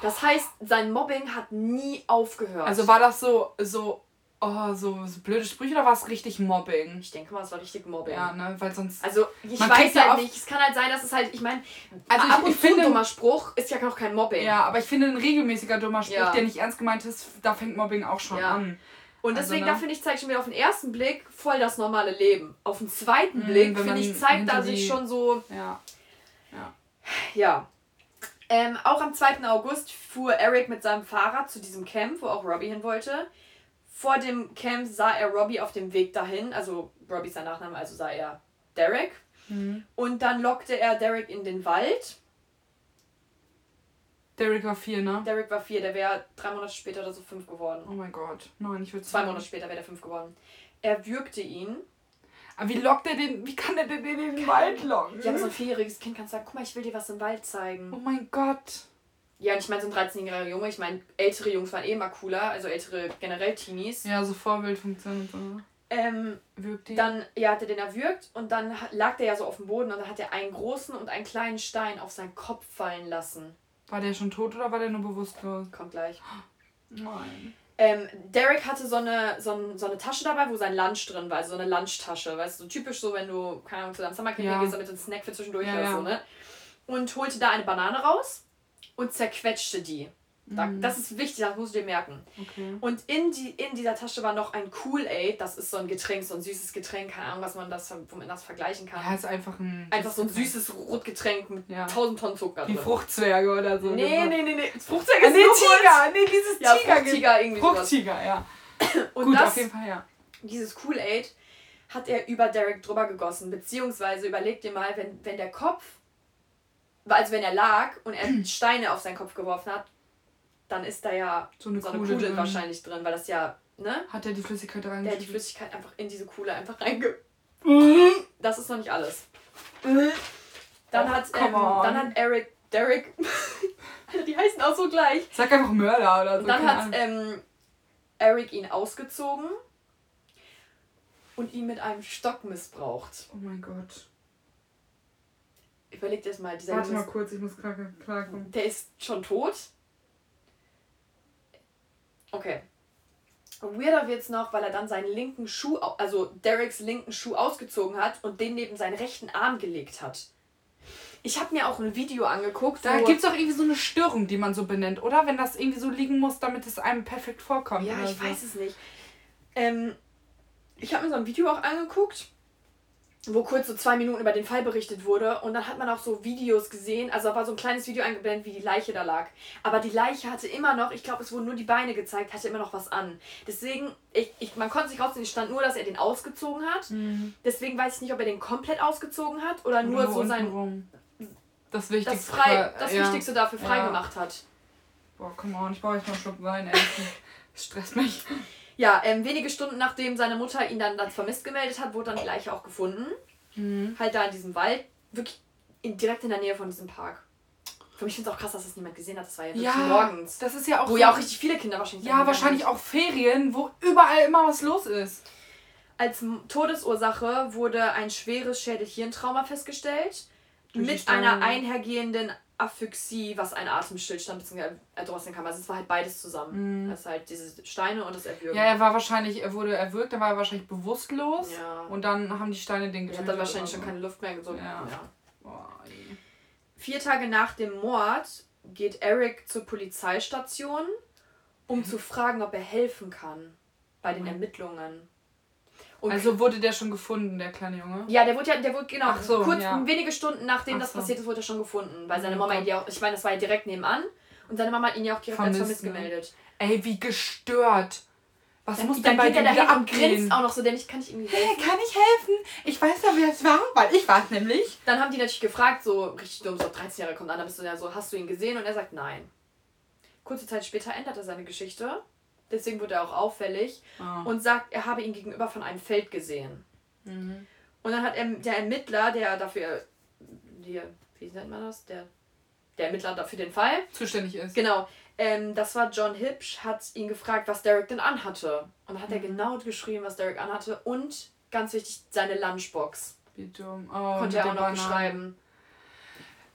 Speaker 2: Das heißt, sein Mobbing hat nie aufgehört.
Speaker 1: Also war das so, so, oh, so, so blöde Sprüche oder war es richtig Mobbing?
Speaker 2: Ich denke mal, es war richtig Mobbing.
Speaker 1: Ja, ne, weil sonst.
Speaker 2: Also, ich weiß halt ja nicht. Es kann halt sein, dass es halt, ich meine, also ab und ich finde, ein dummer Spruch ist ja noch kein Mobbing.
Speaker 1: Ja, aber ich finde, ein regelmäßiger dummer Spruch, ja. der nicht ernst gemeint ist, da fängt Mobbing auch schon ja. an.
Speaker 2: Und also, deswegen, also, ne? da finde ich, zeigt schon wieder auf den ersten Blick voll das normale Leben. Auf den zweiten mhm, Blick, finde ich, zeigt da sich schon so. Ja. Ja. Ja. Ähm, auch am 2. August fuhr Eric mit seinem Fahrrad zu diesem Camp, wo auch Robbie hin wollte. Vor dem Camp sah er Robbie auf dem Weg dahin, also Robbie ist sein Nachname, also sah er Derek. Mhm. Und dann lockte er Derek in den Wald.
Speaker 1: Derek war vier, ne?
Speaker 2: Derek war vier, der wäre drei Monate später oder so fünf geworden.
Speaker 1: Oh mein Gott. Nein, ich würde
Speaker 2: Zwei Monate später wäre der fünf geworden. Er würgte ihn
Speaker 1: aber wie lockt er den, wie kann er denn in den Wald locken?
Speaker 2: Ja, aber so ein vierjähriges Kind kann sagen, guck mal, ich will dir was im Wald zeigen.
Speaker 1: Oh mein Gott.
Speaker 2: Ja, und ich meine, so ein 13-jähriger Junge, ich meine, ältere Jungs waren eh immer cooler, also ältere generell Teenies.
Speaker 1: Ja, so Vorbildfunktion und so.
Speaker 2: Ähm, Wirkt die? Dann, ja, hat er den erwürgt und dann lag der ja so auf dem Boden und dann hat er einen großen und einen kleinen Stein auf seinen Kopf fallen lassen.
Speaker 1: War der schon tot oder war der nur bewusstlos?
Speaker 2: Kommt gleich. Nein. Ähm, Derek hatte so eine, so, ein, so eine Tasche dabei, wo sein Lunch drin war, also so eine Lunchtasche, weißt du, so typisch so, wenn du, keine Ahnung, zu deinem Summercamp ja. gehst, damit du einen Snack für zwischendurch ja, oder ja. so, ne? Und holte da eine Banane raus und zerquetschte die. Mhm. Das ist wichtig, das musst du dir merken. Okay. Und in, die, in dieser Tasche war noch ein Kool-Aid, das ist so ein Getränk, so ein süßes Getränk, keine Ahnung, was man das, womit man das vergleichen kann.
Speaker 1: Ja, ist einfach ein.
Speaker 2: Einfach so ein süßes Rotgetränk mit ja. 1000 Tonnen Zucker
Speaker 1: drin. Die Fruchtzwerge oder so.
Speaker 2: Nee, nee, nee, nee. Fruchtzwerge ah, ist nee, Tiger, nee, dieses ja, Tiger. Fruchtiger irgendwie.
Speaker 1: Fruchtiger, ja. Und
Speaker 2: Gut, das, auf jeden Fall, ja. Dieses Kool-Aid hat er über Derek drüber gegossen, beziehungsweise überleg dir mal, wenn, wenn der Kopf, also wenn er lag und er Steine auf seinen Kopf geworfen hat, dann ist da ja so eine, so eine Kuhle, Kuhle wahrscheinlich drin, weil das ja, ne?
Speaker 1: Hat er die Flüssigkeit
Speaker 2: rein? Der hat die Flüssigkeit einfach in diese Kuhle einfach reinge... Das ist noch nicht alles. Dann, oh, hat, ähm, dann hat Eric, Derek, die heißen auch so gleich.
Speaker 1: Sag einfach Mörder oder so.
Speaker 2: Dann hat ähm, Eric ihn ausgezogen und ihn mit einem Stock missbraucht.
Speaker 1: Oh mein Gott.
Speaker 2: Überleg dir das mal.
Speaker 1: Dieser Warte mal kurz, ich muss klar.
Speaker 2: Der ist schon tot. Okay. Weirder wird's noch, weil er dann seinen linken Schuh, also Dereks linken Schuh ausgezogen hat und den neben seinen rechten Arm gelegt hat. Ich habe mir auch ein Video angeguckt.
Speaker 1: Da gibt es auch irgendwie so eine Störung, die man so benennt, oder? Wenn das irgendwie so liegen muss, damit es einem perfekt vorkommt.
Speaker 2: Ja, ich
Speaker 1: so.
Speaker 2: weiß es nicht. Ähm, ich habe mir so ein Video auch angeguckt wo kurz so zwei Minuten über den Fall berichtet wurde und dann hat man auch so Videos gesehen, also da war so ein kleines Video eingeblendet, wie die Leiche da lag. Aber die Leiche hatte immer noch, ich glaube, es wurden nur die Beine gezeigt, hatte immer noch was an. Deswegen, ich, ich, man konnte sich rausziehen, es stand nur, dass er den ausgezogen hat. Mhm. Deswegen weiß ich nicht, ob er den komplett ausgezogen hat oder nur, nur so sein... Rum.
Speaker 1: Das Wichtigste,
Speaker 2: das, frei, das ja. Wichtigste dafür frei ja. gemacht hat.
Speaker 1: Boah, come on, ich brauche jetzt mal einen Schluck Wein, ey. Das stresst mich.
Speaker 2: Ja, ähm, wenige Stunden nachdem seine Mutter ihn dann als vermisst gemeldet hat, wurde dann die Leiche auch gefunden. Mhm. Halt da in diesem Wald, wirklich in, direkt in der Nähe von diesem Park. Für mich finde es auch krass, dass das niemand gesehen hat. Das war ja, ja morgens.
Speaker 1: Das ist ja auch.
Speaker 2: Wo ja auch richtig viele Kinder wahrscheinlich.
Speaker 1: Ja, wahrscheinlich auch Ferien, wo überall immer was los ist.
Speaker 2: Als Todesursache wurde ein schweres Schädel-Hirntrauma festgestellt.
Speaker 1: Durch
Speaker 2: mit einer einhergehenden Aphyxie, was ein Atemstillstand bzw. erdrosseln kann. Also es war halt beides zusammen. Das halt diese Steine und das Erwürgen.
Speaker 1: Mhm. Ja, er war wahrscheinlich, er wurde erwürgt, dann war er wahrscheinlich bewusstlos.
Speaker 2: Ja.
Speaker 1: Und dann haben die Steine den
Speaker 2: er
Speaker 1: getötet.
Speaker 2: hat dann wahrscheinlich schon keine Luft mehr. So.
Speaker 1: Ja.
Speaker 2: Ja.
Speaker 1: Boah.
Speaker 2: Vier Tage nach dem Mord geht Eric zur Polizeistation, um zu fragen, ob er helfen kann bei den Ermittlungen. Und
Speaker 1: Also wurde der schon gefunden, der kleine Junge?
Speaker 2: ja, der wurde ja, der wurde genau
Speaker 1: so,
Speaker 2: kurz
Speaker 1: ja.
Speaker 2: wenige Stunden nachdem
Speaker 1: Ach
Speaker 2: das
Speaker 1: so.
Speaker 2: passiert ist, wurde er schon gefunden, weil seine
Speaker 1: Oh
Speaker 2: Mama ihn ja auch, ich meine, das war ja direkt nebenan und seine Mama hat ihn ja auch direkt als
Speaker 1: Vermisst,
Speaker 2: vermisst
Speaker 1: ne?
Speaker 2: gemeldet.
Speaker 1: Ey, wie gestört. Was
Speaker 2: Dann,
Speaker 1: muss
Speaker 2: dann
Speaker 1: denn bei dem wieder abgehen?
Speaker 2: grinst auch noch so, der nicht kann ich irgendwie helfen.
Speaker 1: Hey, kann ich helfen? Ich weiß doch, wer es war, weil ich war es nämlich.
Speaker 2: Dann haben die natürlich gefragt, so richtig dumm, so 13 Jahre kommt an, dann bist du ja so, hast du ihn gesehen? Und er sagt nein. Kurze Zeit später ändert er seine Geschichte, deswegen wurde er auch auffällig
Speaker 1: Oh.
Speaker 2: und sagt, er habe ihn gegenüber von einem Feld gesehen.
Speaker 1: Mhm.
Speaker 2: Und dann hat er, der Ermittler, der dafür, hier, wie nennt man das? Der, der Ermittler dafür den Fall,
Speaker 1: Zuständig ist.
Speaker 2: genau, ähm, das war John Hipsch, hat ihn gefragt, was Derek denn anhatte. Und dann hat
Speaker 1: Mhm.
Speaker 2: er genau geschrieben, was Derek anhatte und, ganz wichtig, seine Lunchbox.
Speaker 1: Wie dumm. Oh,
Speaker 2: Konnte er auch noch beschreiben.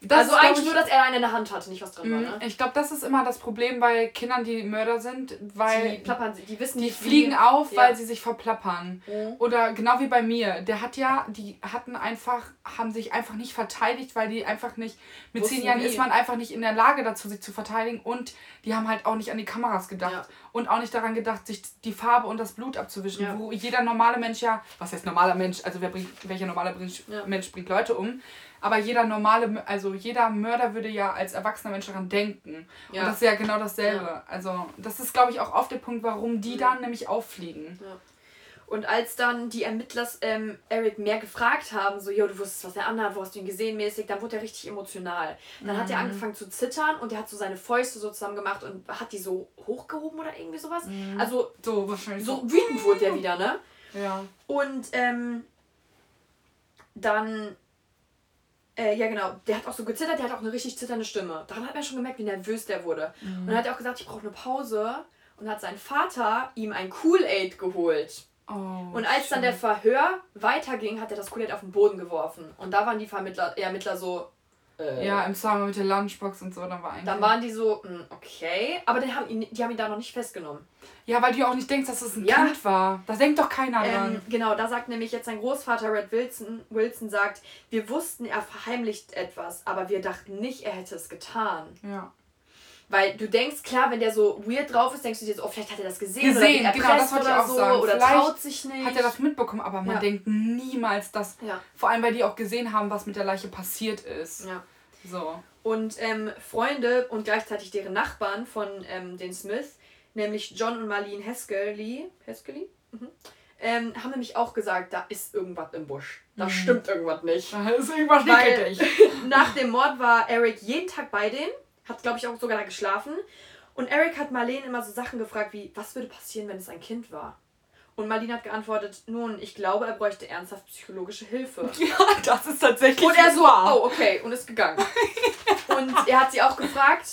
Speaker 1: Das
Speaker 2: also eigentlich
Speaker 1: ich,
Speaker 2: nur, dass er einen in der Hand hatte, nicht was drin war,
Speaker 1: Mhm,
Speaker 2: ne?
Speaker 1: Ich glaube, das ist immer das Problem bei Kindern, die Mörder sind, weil
Speaker 2: die plappern, die wissen
Speaker 1: die
Speaker 2: nicht, wie-
Speaker 1: fliegen auf,
Speaker 2: Ja.
Speaker 1: weil sie sich verplappern.
Speaker 2: Mhm.
Speaker 1: Oder genau wie bei mir. Der hat ja, die hatten einfach, haben sich einfach nicht verteidigt, weil die einfach nicht, mit
Speaker 2: Wussten
Speaker 1: zehn Jahren
Speaker 2: wie.
Speaker 1: ist man einfach nicht in der Lage dazu, sich zu verteidigen und die haben halt auch nicht an die Kameras gedacht
Speaker 2: Ja.
Speaker 1: und auch nicht daran gedacht, sich die Farbe und das Blut abzuwischen,
Speaker 2: Ja.
Speaker 1: wo jeder normale Mensch ja, was heißt normaler Mensch, also wer bringt, welcher normale. Mensch bringt Leute um, aber jeder normale, also jeder Mörder würde ja als erwachsener Mensch daran denken.
Speaker 2: Ja.
Speaker 1: Und das ist ja genau dasselbe. Also das ist, glaube ich, auch oft der Punkt, warum
Speaker 2: Mhm.
Speaker 1: die dann nämlich auffliegen.
Speaker 2: Und als dann die Ermittler ähm, Eric mehr gefragt haben, so, jo, du wusstest, was er anhat, wo hast du ihn gesehen mäßig, dann wurde er richtig emotional. Dann hat er
Speaker 1: Mhm.
Speaker 2: angefangen zu zittern und er hat so seine Fäuste so zusammen gemacht und hat die so hochgehoben oder irgendwie sowas.
Speaker 1: Mhm.
Speaker 2: Also
Speaker 1: So wahrscheinlich.
Speaker 2: so wütend wurde er wieder, ne?
Speaker 1: Ja.
Speaker 2: Und ähm, dann, äh, ja genau, der hat auch so gezittert, der hat auch eine richtig zitternde Stimme. Daran hat man schon gemerkt, wie nervös der wurde. Und dann hat er auch gesagt, ich brauche eine Pause. Und hat sein Vater ihm ein Kool-Aid geholt.
Speaker 1: Oh,
Speaker 2: Und als dann der Verhör weiterging, hat er das Kool-Aid auf den Boden geworfen. Und da waren die Vermittler, Ermittler so, äh,
Speaker 1: Ja, im Summer mit der Lunchbox und so, dann war eigentlich.
Speaker 2: dann waren die so, "Hm, okay. Aber die haben, ihn, die haben ihn da noch nicht festgenommen.
Speaker 1: ja, weil du auch nicht denkst, dass es ein
Speaker 2: Ja.
Speaker 1: Kind war. Da denkt doch keiner
Speaker 2: Ähm,
Speaker 1: dran.
Speaker 2: genau, da sagt nämlich jetzt sein Großvater Red Wilson, Wilson sagt, wir wussten, er verheimlicht etwas, aber wir dachten nicht, er hätte es getan.
Speaker 1: Ja.
Speaker 2: Weil du denkst, klar, wenn der so weird drauf ist, denkst du dir so, oh, vielleicht hat er das gesehen, oder
Speaker 1: Gesehen,
Speaker 2: wird
Speaker 1: genau, das wollte ich
Speaker 2: oder
Speaker 1: auch
Speaker 2: so,
Speaker 1: sagen.
Speaker 2: oder
Speaker 1: Vielleicht
Speaker 2: traut sich nicht.
Speaker 1: Hat er das mitbekommen, aber man
Speaker 2: Ja.
Speaker 1: denkt niemals, dass.
Speaker 2: Ja.
Speaker 1: Vor allem, weil die auch gesehen haben, was mit der Leiche passiert ist.
Speaker 2: Ja.
Speaker 1: So.
Speaker 2: Und ähm, Freunde und gleichzeitig deren Nachbarn von ähm, den Smith, nämlich John und Marlene Heskely, Heskely? Mhm. Ähm, haben nämlich auch gesagt, da ist irgendwas im Busch. Da
Speaker 1: Mhm.
Speaker 2: stimmt irgendwas nicht.
Speaker 1: Da ist irgendwas
Speaker 2: Weil-
Speaker 1: nicht.
Speaker 2: Nach dem Mord war Eric jeden Tag bei denen, hat glaube ich auch sogar da geschlafen. Und Eric hat Marlene immer so Sachen gefragt wie, was würde passieren, wenn es ein Kind war? Und Marlene hat geantwortet, nun, ich glaube, er bräuchte ernsthaft psychologische Hilfe.
Speaker 1: Ja, das ist tatsächlich.
Speaker 2: Und er so,
Speaker 1: wahr.
Speaker 2: oh, okay, und ist gegangen. und er hat sie auch gefragt,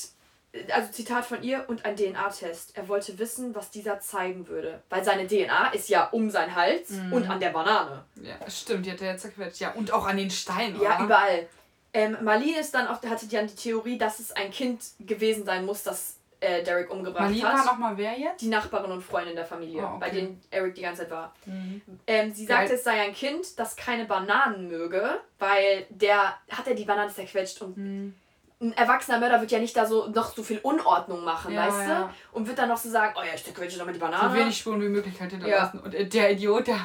Speaker 2: also Zitat von ihr, und ein DNA-Test. Er wollte wissen, was dieser zeigen würde. Weil seine DNA ist ja um seinen Hals
Speaker 1: Mhm.
Speaker 2: und an der Banane.
Speaker 1: Ja, stimmt, die hat er jetzt zerquetscht. Ja, und auch an den Steinen.
Speaker 2: Ja,
Speaker 1: oder?
Speaker 2: überall. Ähm, Marlene ist dann auch, hatte dann die Theorie, dass es ein Kind gewesen sein muss, das äh, Derek umgebracht
Speaker 1: Marlene
Speaker 2: hat.
Speaker 1: war nochmal wer jetzt?
Speaker 2: die Nachbarin und Freundin der Familie,
Speaker 1: Ah, okay.
Speaker 2: bei denen Eric die ganze Zeit war.
Speaker 1: Mhm.
Speaker 2: Ähm, sie
Speaker 1: Ja.
Speaker 2: sagte, es sei ein Kind, das keine Bananen möge, weil der hat er die Banane zerquetscht und
Speaker 1: Mhm.
Speaker 2: ein erwachsener Mörder wird ja nicht da so noch so viel Unordnung machen,
Speaker 1: Ja,
Speaker 2: weißt
Speaker 1: ja.
Speaker 2: du? Und wird dann noch so sagen, oh ja, ich zerquetsche nochmal die Banane.
Speaker 1: So wenig Spuren wie möglich halt hinterlassen. Und äh, der Idiot, der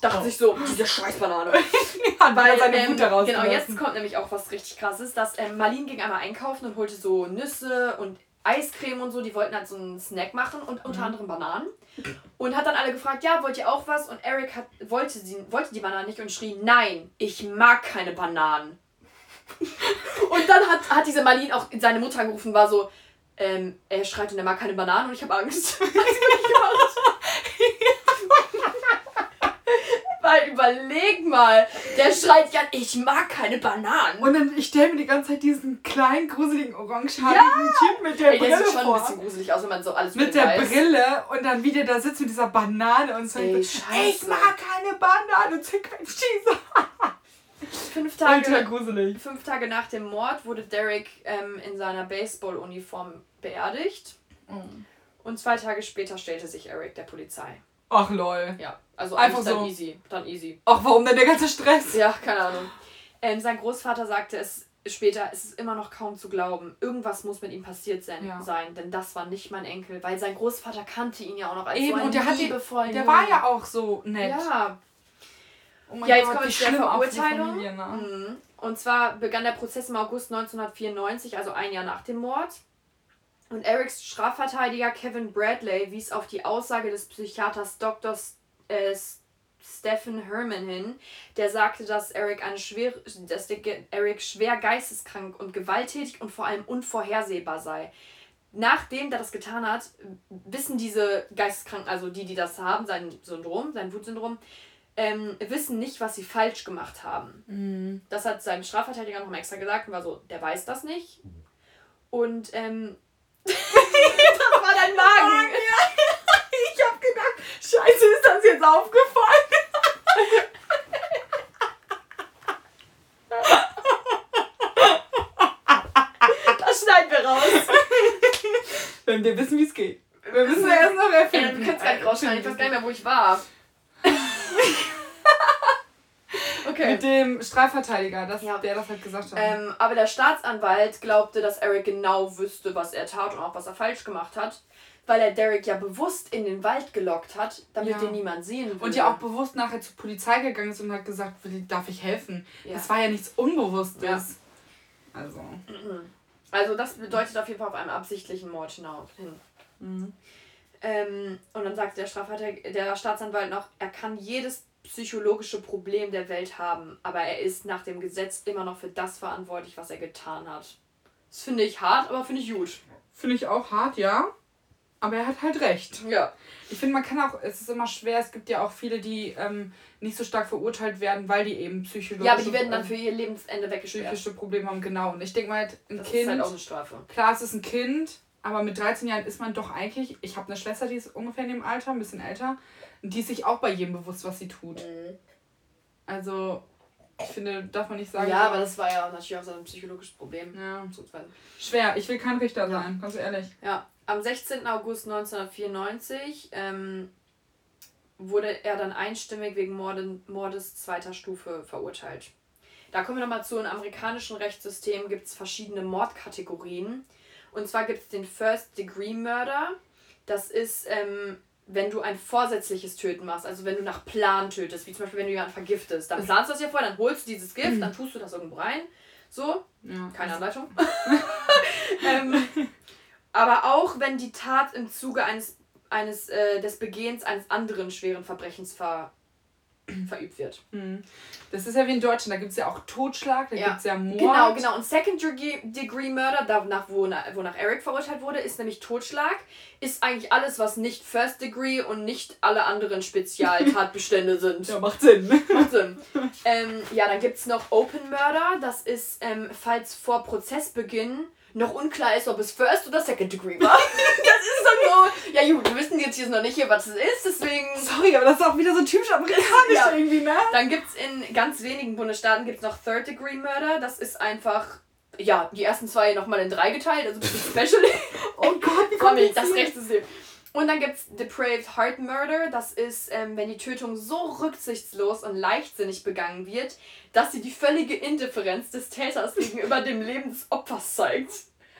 Speaker 2: Dachte
Speaker 1: Oh.
Speaker 2: sich so, diese Scheißbanane.
Speaker 1: hat
Speaker 2: Weil,
Speaker 1: seine
Speaker 2: ähm,
Speaker 1: Wut daraus
Speaker 2: genau, jetzt kommt nämlich auch was richtig krasses, dass ähm, Marlene ging einmal einkaufen und holte so Nüsse und Eiscreme und so, die wollten halt so einen Snack machen und unter
Speaker 1: Mhm.
Speaker 2: anderem Bananen. Und hat dann alle gefragt, ja, wollt ihr auch was? Und Eric hat, wollte, sie, wollte die Bananen nicht und schrie, nein, ich mag keine Bananen. und dann hat, hat diese Marlene auch seine Mutter angerufen, war so, ähm, er schreit und er mag keine Bananen und ich habe Angst. Weil überleg mal, der schreit ja, ich mag keine Bananen.
Speaker 1: Und dann, ich stelle mir die ganze Zeit diesen kleinen, gruseligen, orangehaarigen ja. Typ mit der
Speaker 2: Ey, Brille der sieht schon vor. ein bisschen gruselig aus, wenn man so alles
Speaker 1: Mit der weiß. Brille und dann wie der da sitzt mit dieser Banane und sagt, Ey, ich mag keine Banane, zerquetscht diese.
Speaker 2: Fünf Tage, fünf Tage nach dem Mord wurde Derek ähm, in seiner Baseball-Uniform beerdigt. Mhm. Und zwei Tage später stellte sich Eric der Polizei.
Speaker 1: Ach lol.
Speaker 2: Ja, also einfach dann so. easy. Dann easy.
Speaker 1: Ach, warum denn der ganze Stress?
Speaker 2: Ja, keine Ahnung. Ähm, sein Großvater sagte es später, es ist immer noch kaum zu glauben. Irgendwas muss mit ihm passiert sein, ja. sein denn das war nicht mein Enkel, weil sein Großvater kannte ihn ja auch noch als Eben, so und der
Speaker 1: liebevollen Der war ja auch so nett.
Speaker 2: Ja. Oh ja, jetzt Gott, kommen wir zu der Verurteilung. Familie, ne? Mhm. Und zwar begann der Prozess im August 1994, also ein Jahr nach dem Mord. Und Erics Strafverteidiger Kevin Bradley wies auf die Aussage des Psychiaters Dr. Äh, Stephen Herman hin, der sagte, dass Eric, eine schwer, dass Eric schwer geisteskrank und gewalttätig und vor allem unvorhersehbar sei. Nachdem er das getan hat, wissen diese Geisteskranken, also die, die das haben, sein Syndrom, sein Wutsyndrom, ähm, wissen nicht, was sie falsch gemacht haben. Mhm. Das hat sein Strafverteidiger nochmal extra gesagt und war so, der weiß das nicht. Und ähm, das war dein Magen. Ja.
Speaker 1: Ich hab gedacht, scheiße, ist das jetzt aufgefallen?
Speaker 2: Das schneiden wir raus.
Speaker 1: Wenn wir wissen, wie es geht. Wir müssen ja erst noch erfinden.
Speaker 2: Ja, du kannst gar nicht rausschneiden. Ich weiß gar nicht mehr, wo ich war.
Speaker 1: Okay. Mit dem Strafverteidiger, das, ja. der das halt gesagt hat.
Speaker 2: Ähm, aber der Staatsanwalt glaubte, dass Eric genau wüsste, was er tat und auch was er falsch gemacht hat. Weil er Derek ja bewusst in den Wald gelockt hat, damit ja. den niemand sehen
Speaker 1: will. Und ja auch bewusst nachher zur Polizei gegangen ist und hat gesagt, darf ich helfen? Ja. Das war ja nichts Unbewusstes. Ja. Also.
Speaker 2: Mhm. Also das bedeutet auf jeden Fall auf einen absichtlichen Mord hin. Mhm. Ähm, und dann sagt der, der Staatsanwalt noch, er kann jedes psychologische Problem der Welt haben, aber er ist nach dem Gesetz immer noch für das verantwortlich, was er getan hat. Das finde ich hart, aber finde ich gut.
Speaker 1: Finde ich auch hart, ja. Aber er hat halt recht. Ja. Ich finde, man kann auch, es ist immer schwer, es gibt ja auch viele, die ähm, nicht so stark verurteilt werden, weil die eben psychologische...
Speaker 2: Ja, aber die werden dann für ihr Lebensende weggesperrt.
Speaker 1: Psychische Probleme haben, genau. Und ich denke mal, halt, ein
Speaker 2: das
Speaker 1: Kind...
Speaker 2: ist halt auch eine Strafe.
Speaker 1: Klar, es ist ein Kind, aber mit 13 Jahren ist man doch eigentlich... Ich habe eine Schwester, die ist ungefähr in dem Alter, ein bisschen älter. Und die ist sich auch bei jedem bewusst, was sie tut. Mhm. Also, ich finde, darf man nicht sagen.
Speaker 2: Ja, aber das war ja natürlich auch so ein psychologisches Problem.
Speaker 1: Ja. Schwer, ich will kein Richter ja. sein, ganz ehrlich.
Speaker 2: Ja, am 16. August 1994 ähm, wurde er dann einstimmig wegen Morden, Mordes zweiter Stufe verurteilt. Da kommen wir nochmal zu. Im amerikanischen Rechtssystem gibt es verschiedene Mordkategorien. Und zwar gibt es den First Degree Murder. Das ist ähm, wenn du ein vorsätzliches Töten machst, also wenn du nach Plan tötest, wie zum Beispiel wenn du jemanden vergiftest, dann planst du das ja vorher, dann holst du dieses Gift, dann tust du das irgendwo rein. So, ja, keine Anleitung. ähm, aber auch wenn die Tat im Zuge eines, eines äh, des Begehens eines anderen schweren Verbrechens ver verübt wird.
Speaker 1: Mhm. Das ist ja wie in Deutschland, da gibt es ja auch Totschlag, da ja. gibt es ja Mord.
Speaker 2: Genau, genau. Und Second Degree Murder, danach, wonach Eric verurteilt wurde, ist nämlich Totschlag. Ist eigentlich alles, was nicht First Degree und nicht alle anderen Spezialtatbestände sind.
Speaker 1: Ja, macht Sinn.
Speaker 2: Macht Sinn. ähm, ja, dann gibt es noch Open Murder. Das ist, ähm, falls vor Prozessbeginn noch unklar ist, ob es First oder Second Degree war. das ist dann so, ja gut, wir wissen jetzt hier noch nicht hier, was es ist, deswegen...
Speaker 1: Sorry, aber das ist auch wieder so typisch amerikanisch ja. irgendwie, ne?
Speaker 2: Dann gibt es in ganz wenigen Bundesstaaten gibt's noch Third Degree Murder. Das ist einfach, ja, die ersten zwei nochmal in drei geteilt, also ein bisschen special. oh Gott, wie kommt das Rechtssystem. Und dann gibt es Depraved Heart Murder. Das ist, ähm, wenn die Tötung so rücksichtslos und leichtsinnig begangen wird, dass sie die völlige Indifferenz des Täters gegenüber dem Leben des Opfers zeigt.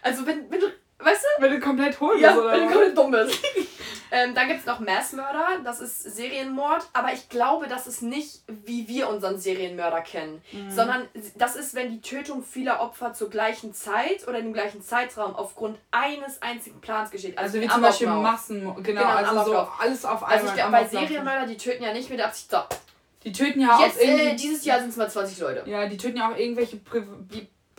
Speaker 2: Also wenn, wenn du, weißt du?
Speaker 1: Wenn du komplett hohl bist,
Speaker 2: ja, oder? wenn du komplett dumm bist. ähm, dann gibt es noch Mass Murder, das ist Serienmord, aber ich glaube, das ist nicht, wie wir unseren Serienmörder kennen, mhm. sondern das ist, wenn die Tötung vieler Opfer zur gleichen Zeit oder im gleichen Zeitraum aufgrund eines einzigen Plans geschieht.
Speaker 1: Also, also wie zum Beispiel Massen, genau, genau also so alles auf
Speaker 2: einmal. Also ich, bei Serienmörder, die töten ja nicht mit Absicht, so.
Speaker 1: Die töten ja
Speaker 2: Jetzt, auch äh, dieses Jahr sind es mal 20 Leute.
Speaker 1: Ja, die töten ja auch irgendwelche Pri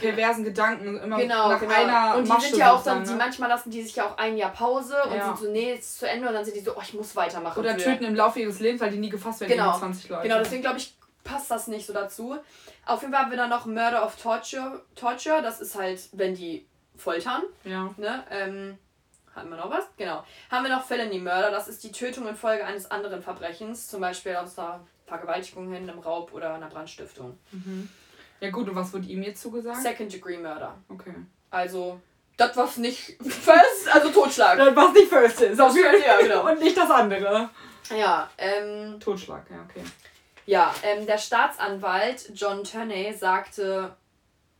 Speaker 1: perversen Gedanken immer
Speaker 2: genau,
Speaker 1: nach
Speaker 2: genau.
Speaker 1: einer
Speaker 2: Und die
Speaker 1: Masche
Speaker 2: sind ja auch dann,
Speaker 1: sozusagen,
Speaker 2: die
Speaker 1: ne?
Speaker 2: manchmal lassen die sich ja auch ein Jahr Pause und
Speaker 1: Ja.
Speaker 2: sind so, nee, jetzt ist zu Ende und dann sind die so, oh, ich muss weitermachen.
Speaker 1: Oder
Speaker 2: für-
Speaker 1: töten im Laufe ihres Lebens, weil die nie gefasst werden,
Speaker 2: Genau.
Speaker 1: die 20 Leute.
Speaker 2: Genau, deswegen glaube ich, passt das nicht so dazu. Auf jeden Fall haben wir dann noch Murder of Torture. Torture, das ist halt, wenn die foltern.
Speaker 1: Ja.
Speaker 2: Ne? Ähm, hatten wir noch was? Genau. Haben wir noch Felony Murder, das ist die Tötung infolge eines anderen Verbrechens, zum Beispiel aus einer Vergewaltigung hin, einem Raub oder einer Brandstiftung.
Speaker 1: Ja gut, und was wurde ihm jetzt zugesagt?
Speaker 2: Second Degree Murder.
Speaker 1: Okay.
Speaker 2: Also, das was nicht first, also Totschlag.
Speaker 1: Was nicht first ist,
Speaker 2: jeden Fall. Ja, genau.
Speaker 1: Und nicht das andere.
Speaker 2: Ja, ähm,
Speaker 1: Totschlag, ja, okay.
Speaker 2: Ja, ähm, der Staatsanwalt John Turney sagte,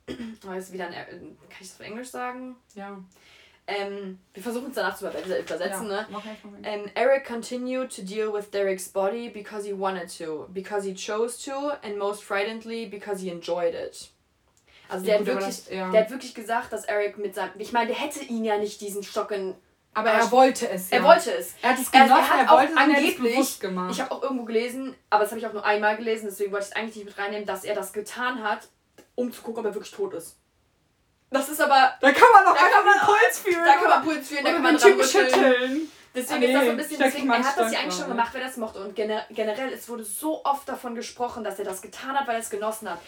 Speaker 2: oh, ist wieder ein, äh, kann ich das auf Englisch sagen?
Speaker 1: Ja.
Speaker 2: Ähm, wir versuchen es danach zu überse- übersetzen,
Speaker 1: ja.
Speaker 2: ne? Um, Eric continued to deal with Derek's body because he wanted to, because he chose to, and most frighteningly because he enjoyed it. Also der,
Speaker 1: Ja,
Speaker 2: hat wirklich,
Speaker 1: das- ja.
Speaker 2: der hat wirklich gesagt, dass Eric mit seinem. Ich meine, der hätte ihn ja nicht diesen Stock in.
Speaker 1: Aber er wollte es.
Speaker 2: Er wollte es.
Speaker 1: Er hat es genossen,
Speaker 2: er
Speaker 1: er
Speaker 2: auch
Speaker 1: wollte es
Speaker 2: angeblich,
Speaker 1: gemacht.
Speaker 2: ich habe auch irgendwo gelesen, aber das habe ich auch nur einmal gelesen, deswegen wollte ich es eigentlich nicht mit reinnehmen, dass er das getan hat, um zu gucken, ob er wirklich tot ist. Das ist aber,
Speaker 1: Da kann man doch
Speaker 2: Da
Speaker 1: einfach
Speaker 2: man-
Speaker 1: Puls fühlen.
Speaker 2: da kann man Puls fühlen, da kann man
Speaker 1: Typen schütteln.
Speaker 2: Deswegen
Speaker 1: Ah,
Speaker 2: ist das so ein
Speaker 1: nee,
Speaker 2: bisschen, deswegen, er hat das ja eigentlich schon gemacht, wer das mochte. Und gener generell, es wurde so oft davon gesprochen, dass er das getan hat, weil er es genossen hat.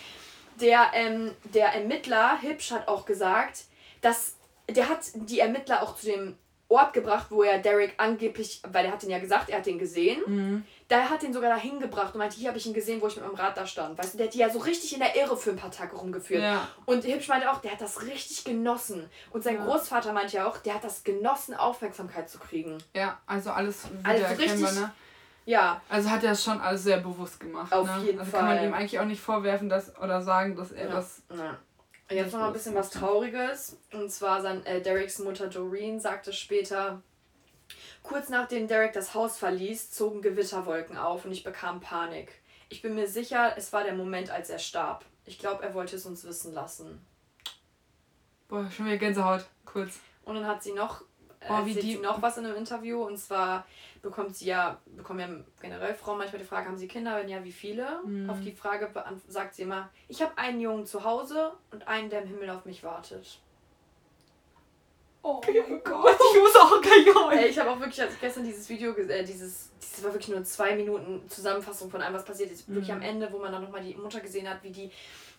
Speaker 2: Der, ähm, der Ermittler, Hipsch, hat auch gesagt, dass der hat die Ermittler auch zu dem Ort gebracht, wo er Derek angeblich, weil er hat den ja gesagt, er hat den gesehen.
Speaker 1: Mhm.
Speaker 2: Da hat ihn sogar dahin gebracht und meinte, hier habe ich ihn gesehen, wo ich mit meinem Rad da stand. Weißt du, der hat die ja so richtig in der Irre für ein paar Tage rumgeführt.
Speaker 1: Ja.
Speaker 2: Und Hipsch meinte auch, der hat das richtig genossen. Und sein
Speaker 1: Ja.
Speaker 2: Großvater meinte ja auch, der hat das genossen, Aufmerksamkeit zu kriegen.
Speaker 1: Ja, also alles wieder
Speaker 2: Also richtig-
Speaker 1: ne?
Speaker 2: Ja,
Speaker 1: Also hat er es schon alles sehr bewusst gemacht.
Speaker 2: Auf
Speaker 1: ne?
Speaker 2: jeden
Speaker 1: also kann man
Speaker 2: Fall.
Speaker 1: ihm eigentlich auch nicht vorwerfen, dass oder sagen, dass er
Speaker 2: Ja.
Speaker 1: das.
Speaker 2: Ja. Jetzt noch mal ein bisschen was Trauriges. Und zwar sein, äh, Dereks Mutter Doreen sagte später, kurz nachdem Derek das Haus verließ, zogen Gewitterwolken auf und ich bekam Panik. Ich bin mir sicher, es war der Moment, als er starb. Ich glaube, er wollte es uns wissen lassen.
Speaker 1: Boah, schon wieder Gänsehaut. Kurz.
Speaker 2: Und dann hat sie noch, äh,
Speaker 1: Boah, wie die-
Speaker 2: noch was in einem Interview. Und zwar bekommt sie ja, bekommen ja generell Frauen manchmal die Frage, haben sie Kinder? Wenn ja, wie viele?
Speaker 1: Mhm.
Speaker 2: Auf die Frage sagt sie immer, ich habe einen Jungen zu Hause und einen, der im Himmel auf mich wartet.
Speaker 1: Oh mein Gott, ich muss auch gleich
Speaker 2: Ey, ich habe auch wirklich, als ich gestern dieses Video, ges- äh, dieses, dieses war wirklich nur zwei Minuten Zusammenfassung von allem, was passiert ist. Wirklich
Speaker 1: Mhm.
Speaker 2: am Ende, wo man dann nochmal die Mutter gesehen hat, wie die,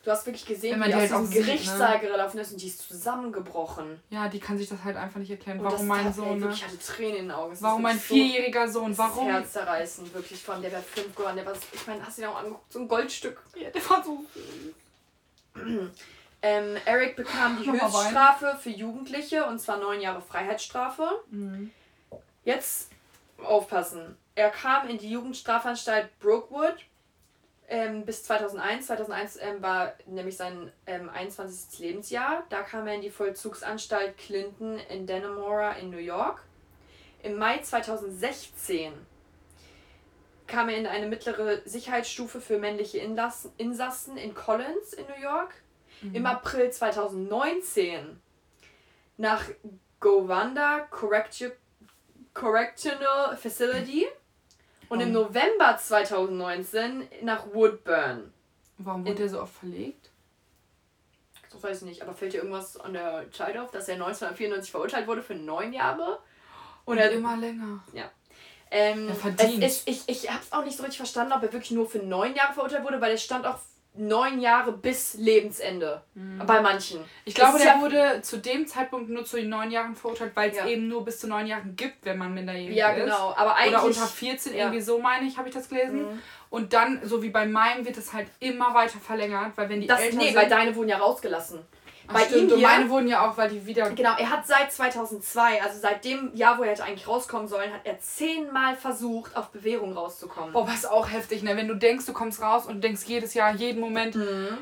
Speaker 2: du hast wirklich gesehen, wie die
Speaker 1: die
Speaker 2: aus
Speaker 1: halt
Speaker 2: diesem
Speaker 1: sieht,
Speaker 2: Gerichtssaal
Speaker 1: ne?
Speaker 2: gelaufen ist und die ist zusammengebrochen.
Speaker 1: Ja, die kann sich das halt einfach nicht erklären.
Speaker 2: Und
Speaker 1: Warum
Speaker 2: das
Speaker 1: mein Sohn, ne?
Speaker 2: wirklich, Ich hatte Tränen in den Augen. Ist
Speaker 1: Warum mein
Speaker 2: wirklich so-
Speaker 1: vierjähriger Sohn?
Speaker 2: Das
Speaker 1: Warum?
Speaker 2: Herz zerreißen, wirklich von der wäre fünf geworden. Der war, ich meine, hast du dir auch angeguckt, so ein Goldstück.
Speaker 1: Ja, der war so.
Speaker 2: Ähm, Eric bekam die. Höchststrafe für Jugendliche und zwar neun Jahre Freiheitsstrafe.
Speaker 1: Mhm.
Speaker 2: Jetzt aufpassen. Er kam in die Jugendstrafanstalt Brookwood ähm, bis 2001. 2001 ähm, war nämlich sein ähm, 21. Lebensjahr. Da kam er in die Vollzugsanstalt Clinton in Dannemora in New York. Im Mai 2016 kam er in eine mittlere Sicherheitsstufe für männliche Inlassen, Insassen in Collins in New York. Im April 2019 nach Govanda Correctional Facility und im. November 2019 nach Woodburn.
Speaker 1: Warum wurde der so oft verlegt?
Speaker 2: Das weiß ich nicht, aber fällt dir irgendwas an der Zeit auf, dass er 1994 verurteilt wurde für neun Jahre?
Speaker 1: Und
Speaker 2: Oder
Speaker 1: immer länger.
Speaker 2: ähm,
Speaker 1: Er verdient.
Speaker 2: Es ist, ich ich habe es auch nicht so richtig verstanden, ob er wirklich nur für neun Jahre verurteilt wurde, weil es stand auch neun Jahre bis Lebensende. Bei manchen.
Speaker 1: Mhm. Ich glaube, der
Speaker 2: ja-
Speaker 1: wurde zu dem Zeitpunkt nur zu den neun Jahren verurteilt, weil es
Speaker 2: Ja.
Speaker 1: eben nur bis zu neun Jahren gibt, wenn man minderjährig
Speaker 2: Ja,
Speaker 1: ist.
Speaker 2: genau. Aber eigentlich.
Speaker 1: Oder unter 14,
Speaker 2: ja.
Speaker 1: irgendwie so meine ich, habe ich das gelesen.
Speaker 2: Mhm.
Speaker 1: Und dann, so wie bei meinem, wird es halt immer weiter verlängert, weil wenn die
Speaker 2: Das,
Speaker 1: älter
Speaker 2: nee,
Speaker 1: sind...
Speaker 2: weil deine wurden ja rausgelassen.
Speaker 1: Ach,
Speaker 2: bei
Speaker 1: stimmt,
Speaker 2: ihm
Speaker 1: und
Speaker 2: hier-
Speaker 1: meine wurden ja auch, weil die wieder...
Speaker 2: Genau, er hat seit 2002, also seit dem Jahr, wo er hätte eigentlich rauskommen sollen, hat er zehnmal versucht, auf Bewährung rauszukommen.
Speaker 1: Boah, was auch heftig, ne? Wenn du denkst, du kommst raus und du denkst jedes Jahr, jeden Moment,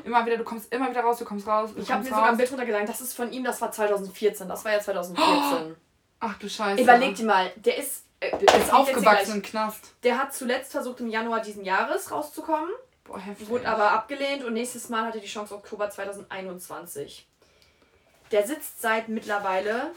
Speaker 1: immer wieder, du kommst immer wieder raus, du kommst raus, du
Speaker 2: Mhm. ich habe mir sogar ein. Bild runtergeladen, das ist von ihm, das war 2014, das war ja 2014.
Speaker 1: Ach du Scheiße.
Speaker 2: Überleg dir mal, der ist, äh,
Speaker 1: Der ist aufgewachsen im Knast.
Speaker 2: Der hat zuletzt versucht, im Januar diesen Jahres rauszukommen,
Speaker 1: Boah, heftig.
Speaker 2: wurde aber abgelehnt und nächstes Mal hat er die Chance Oktober 2021. Der sitzt seit mittlerweile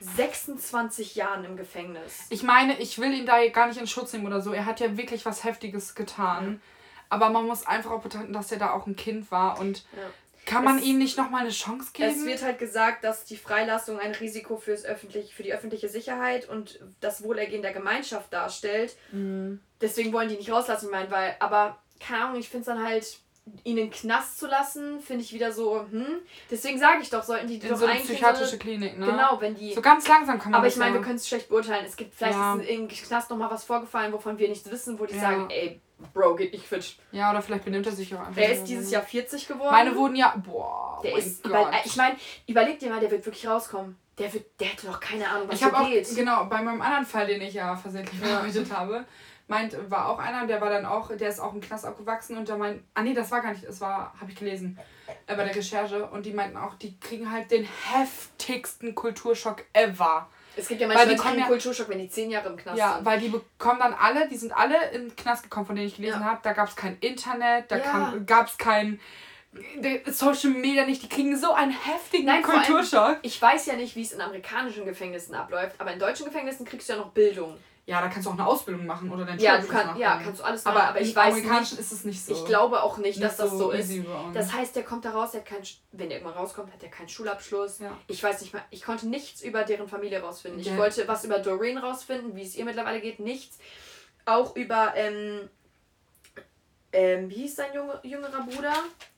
Speaker 2: 26 Jahren im Gefängnis.
Speaker 1: Ich meine, ich will ihn da gar nicht in Schutz nehmen oder so. Er hat ja wirklich was Heftiges getan. Aber man muss einfach auch betrachten, dass er da auch ein Kind war. Und
Speaker 2: Ja.
Speaker 1: Kann man es, ihm nicht nochmal eine Chance
Speaker 2: geben? Es wird halt gesagt, dass die Freilassung ein Risiko fürs öffentlich, für die öffentliche Sicherheit und das Wohlergehen der Gemeinschaft darstellt. Mhm. Deswegen wollen die nicht rauslassen, ich meine, weil, aber keine Ahnung, ich finde es dann halt ihn in den Knast zu lassen, finde ich wieder so, hm. Deswegen sage ich doch, sollten die, in doch so eine psychiatrische Klinik, ne? Genau, wenn die. So ganz langsam kann man Aber ich meine, wir können es schlecht beurteilen. Es gibt vielleicht ja. ist im Knast nochmal was vorgefallen, wovon wir nichts wissen, wo die ja. sagen, ey, Bro, geht nicht fit.
Speaker 1: Ja, oder vielleicht benimmt er sich auch
Speaker 2: einfach. Der ist dieses Jahr 40 geworden.
Speaker 1: Meine wurden ja. Boah.
Speaker 2: Der ist. Über, ich meine, überleg dir mal, der wird wirklich rauskommen. Der, wird, der hätte doch keine Ahnung, was ich
Speaker 1: so geht. Auch, genau, bei meinem anderen Fall, den ich ja versehentlich bearbeitet habe, meint, war auch einer, der war dann auch, der ist auch im Knast aufgewachsen und der meint, ah nee, das war gar nicht, das war, habe ich gelesen, äh, bei der Recherche und die meinten auch, die kriegen halt den heftigsten Kulturschock ever. Es gibt ja manchmal die keinen ja, Kulturschock, wenn die zehn Jahre im Knast ja, sind. Ja, weil die bekommen dann alle, die sind alle in den Knast gekommen, von denen ich gelesen ja. habe. Da gab es kein Internet, da ja. gab es kein Social Media nicht. Die kriegen so einen heftigen Nein,
Speaker 2: Kulturschock. Allem, ich weiß ja nicht, wie es in amerikanischen Gefängnissen abläuft, aber in deutschen Gefängnissen kriegst du ja noch Bildung.
Speaker 1: Ja, da kannst du auch eine Ausbildung machen oder deinen ja, du kann, machen. Ja, kannst du alles machen. Aber, aber
Speaker 2: ich weiß nicht, ist es nicht so. Ich glaube auch nicht, nicht dass das so, so ist. Das heißt, der kommt da raus, der hat keinen, wenn der irgendwann rauskommt, hat er keinen Schulabschluss. Ja. Ich weiß nicht mehr, ich konnte nichts über deren Familie rausfinden. Ich ja. wollte was über Doreen rausfinden, wie es ihr mittlerweile geht, nichts. Auch über, ähm, ähm, wie hieß sein junge, jüngerer Bruder?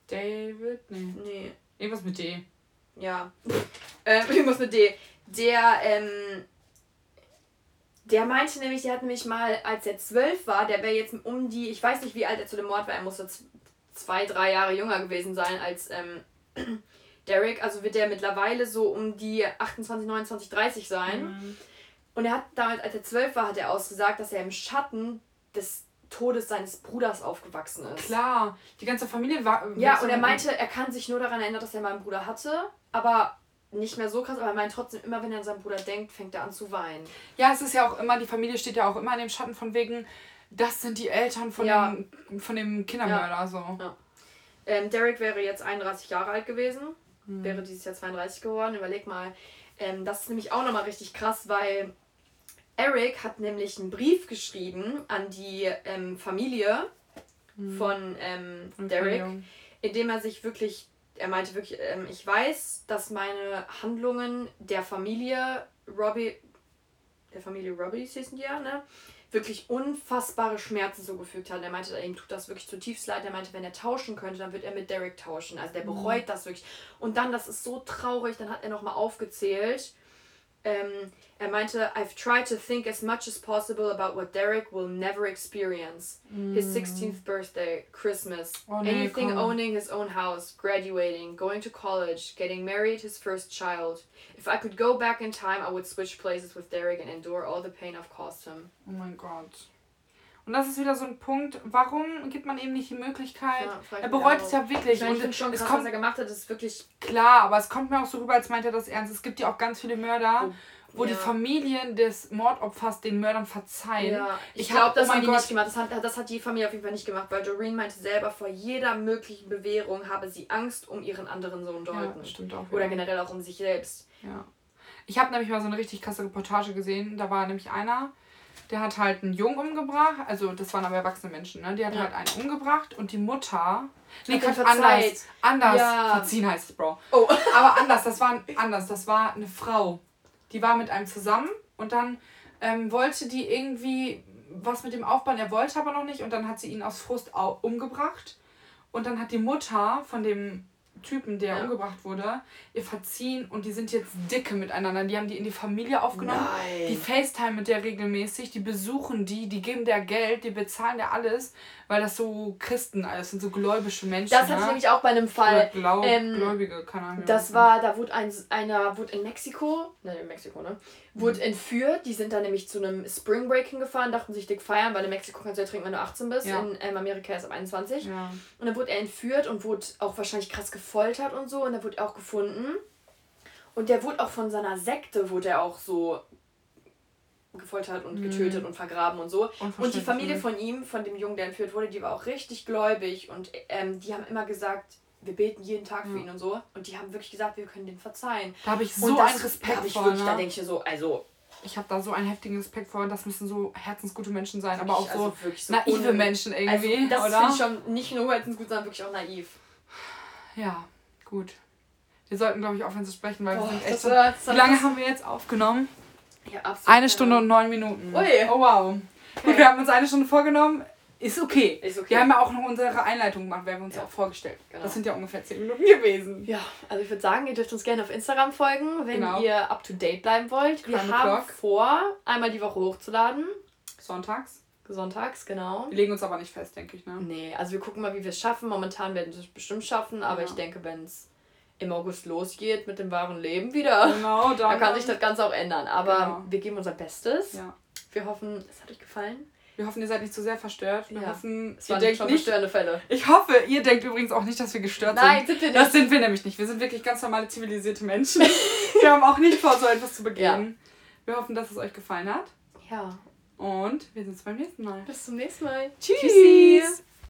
Speaker 1: David? Nee. Nee. Irgendwas mit D.
Speaker 2: Ja. ähm, irgendwas mit D. Der, ähm, der meinte nämlich, der hat nämlich mal, als er zwölf war, der wäre jetzt um die, ich weiß nicht, wie alt er zu dem Mord war, er musste zwei, drei Jahre jünger gewesen sein als ähm, Derek. Also wird der mittlerweile so um die 28, 29, 30 sein. Mhm. Und er hat damals, als er zwölf war, hat er ausgesagt, dass er im Schatten des Todes seines Bruders aufgewachsen ist.
Speaker 1: Klar, die ganze Familie war.
Speaker 2: Ja, und er meinte, er kann sich nur daran erinnern, dass er mal einen Bruder hatte, aber nicht mehr so krass, aber er meint trotzdem, immer wenn er an seinen Bruder denkt, fängt er an zu weinen.
Speaker 1: Ja, es ist ja auch immer, die Familie steht ja auch immer in dem Schatten von wegen, das sind die Eltern von, ja. dem, von dem Kindermörder. Ja. So. Ja.
Speaker 2: Ähm, Derek wäre jetzt 31 Jahre alt gewesen, hm. wäre dieses Jahr 32 geworden. Überleg mal, ähm, das ist nämlich auch nochmal richtig krass, weil Eric hat nämlich einen Brief geschrieben an die ähm, Familie hm. von ähm, Derek, in dem er sich wirklich er meinte wirklich, ähm, ich weiß, dass meine Handlungen der Familie Robbie, der Familie Robbie hießen die ja, ne? Wirklich unfassbare Schmerzen zugefügt hat. Er meinte, ihm tut das wirklich zutiefst leid. Er meinte, wenn er tauschen könnte, dann wird er mit Derek tauschen. Also der mhm. bereut mhm. das wirklich. Und dann, das ist so traurig, dann hat er nochmal aufgezählt, ähm, er meinte, I've tried to think as much as possible about what Derek will never experience. Mm. His 16th birthday, Christmas, oh, anything nee, owning his own house, graduating, going to college, getting married, his first child. If I could go back in time, I would switch places with Derek and endure all the pain I've caused him.
Speaker 1: Oh mein Gott. Und das ist wieder so ein Punkt, warum gibt man ihm nicht die Möglichkeit? Ja, er bereut es ja wirklich. Ich,
Speaker 2: und ich finde schon krass, kommt, was er gemacht hat, ist wirklich.
Speaker 1: Klar, aber es kommt mir auch so rüber, als meint er das ernst. Es gibt ja auch ganz viele Mörder, wo, wo ja. die Familien des Mordopfers den Mördern verzeihen. Ja,
Speaker 2: ich, ich glaube, das oh haben die Gott. nicht gemacht. Das hat, das hat die Familie auf jeden Fall nicht gemacht, weil Doreen meinte selber, vor jeder möglichen Bewährung habe sie Angst um ihren anderen Sohn Dalton. Ja, stimmt auch. Oder generell auch um sich selbst.
Speaker 1: Ja. Ich habe nämlich mal so eine richtig krasse Reportage gesehen. Da war nämlich einer, der hat halt einen Jungen umgebracht, also das waren aber erwachsene Menschen, ne? Die hat ja. halt einen umgebracht und die Mutter. Nee, Quatsch, anders. Anders. Ja. Verziehen heißt es, Bro. Oh. aber anders, das war anders. Das war eine Frau. Die war mit einem zusammen und dann ähm, wollte die irgendwie was mit dem aufbauen. Er wollte aber noch nicht und dann hat sie ihn aus Frust umgebracht. Und dann hat die Mutter von dem Typen, der ja. umgebracht wurde, ihr verziehen und die sind jetzt dicke miteinander. Die haben die in die Familie aufgenommen. Nein. Die FaceTime mit der regelmäßig, die besuchen die, die geben der Geld, die bezahlen der alles, weil das so Christen alles sind, so gläubische Menschen.
Speaker 2: Das hatte ich ne? nämlich auch bei einem Fall. Glaub, ähm, Gläubige, keine Ahnung. Das war, da wurde ein, einer, wurde in Mexiko, ne, in Mexiko, ne? Wurde mhm. entführt. Die sind dann nämlich zu einem Spring Break hingefahren, dachten sich dick feiern, weil in Mexiko kannst du ja trinken, wenn du 18 bist. Ja. In ähm, Amerika ist ab 21. Ja. Und dann wurde er entführt und wurde auch wahrscheinlich krass gefoltert und so. Und dann wurde er auch gefunden. Und der wurde auch von seiner Sekte, wurde er auch so gefoltert und getötet mhm. und vergraben und so. Und die Familie von ihm, von dem Jungen, der entführt wurde, die war auch richtig gläubig und ähm, die haben immer gesagt, wir beten jeden Tag für ihn und so. Und die haben wirklich gesagt, wir können den verzeihen. Da habe ich so einen Respekt
Speaker 1: ich vor. Wirklich, ne? Da denke ich so, also. Ich habe da so einen heftigen Respekt vor und das müssen so herzensgute Menschen sein, aber auch so, also so naive
Speaker 2: Menschen irgendwie. Also das finde ich schon nicht nur herzensgut, sondern wirklich auch naiv.
Speaker 1: Ja, Gut. Wir sollten, glaube ich, aufhören zu sprechen, weil
Speaker 2: Boah,
Speaker 1: wir sind echt
Speaker 2: das
Speaker 1: Wie lange haben wir jetzt aufgenommen?
Speaker 2: Ja, absolut.
Speaker 1: Eine Stunde und neun Minuten.
Speaker 2: Ui.
Speaker 1: Oh wow. Gut,
Speaker 2: Okay.
Speaker 1: wir haben uns eine Stunde vorgenommen. Ist okay.
Speaker 2: Ist okay.
Speaker 1: Wir haben ja auch noch unsere Einleitung gemacht, wir haben uns
Speaker 2: Ja.
Speaker 1: auch vorgestellt.
Speaker 2: Genau.
Speaker 1: Das sind ja ungefähr zehn Minuten gewesen.
Speaker 2: Ja, also ich würde sagen, ihr dürft uns gerne auf Instagram folgen, wenn
Speaker 1: Genau.
Speaker 2: ihr up to date bleiben wollt. Wir
Speaker 1: Crime
Speaker 2: haben
Speaker 1: O'Clock.
Speaker 2: vor, einmal die Woche hochzuladen.
Speaker 1: Sonntags.
Speaker 2: Sonntags, genau.
Speaker 1: Wir legen uns aber nicht fest, denke ich, ne?
Speaker 2: Nee, also wir gucken mal, wie wir es schaffen. Momentan werden wir es bestimmt schaffen, aber
Speaker 1: Ja.
Speaker 2: ich denke, wenn es im August losgeht mit dem wahren Leben wieder,
Speaker 1: Genau, dann,
Speaker 2: dann kann sich das Ganze auch ändern. Aber
Speaker 1: Genau.
Speaker 2: wir geben unser Bestes.
Speaker 1: Ja.
Speaker 2: Wir hoffen, es hat euch gefallen.
Speaker 1: Wir hoffen, ihr seid nicht zu sehr verstört. Wir
Speaker 2: Ja.
Speaker 1: hoffen,
Speaker 2: Es
Speaker 1: ihr denkt
Speaker 2: schon
Speaker 1: nicht.
Speaker 2: verstörende Fälle.
Speaker 1: Ich hoffe, ihr denkt übrigens auch nicht, dass wir gestört
Speaker 2: Nein,
Speaker 1: sind.
Speaker 2: sind wir nicht.
Speaker 1: Das sind wir nämlich nicht. Wir sind wirklich ganz normale zivilisierte Menschen. wir haben auch nicht vor, so etwas zu begehen. Wir hoffen, dass es euch gefallen hat.
Speaker 2: Ja,
Speaker 1: Und wir sehen uns beim nächsten Mal.
Speaker 2: bis zum nächsten Mal.
Speaker 1: Tschüss.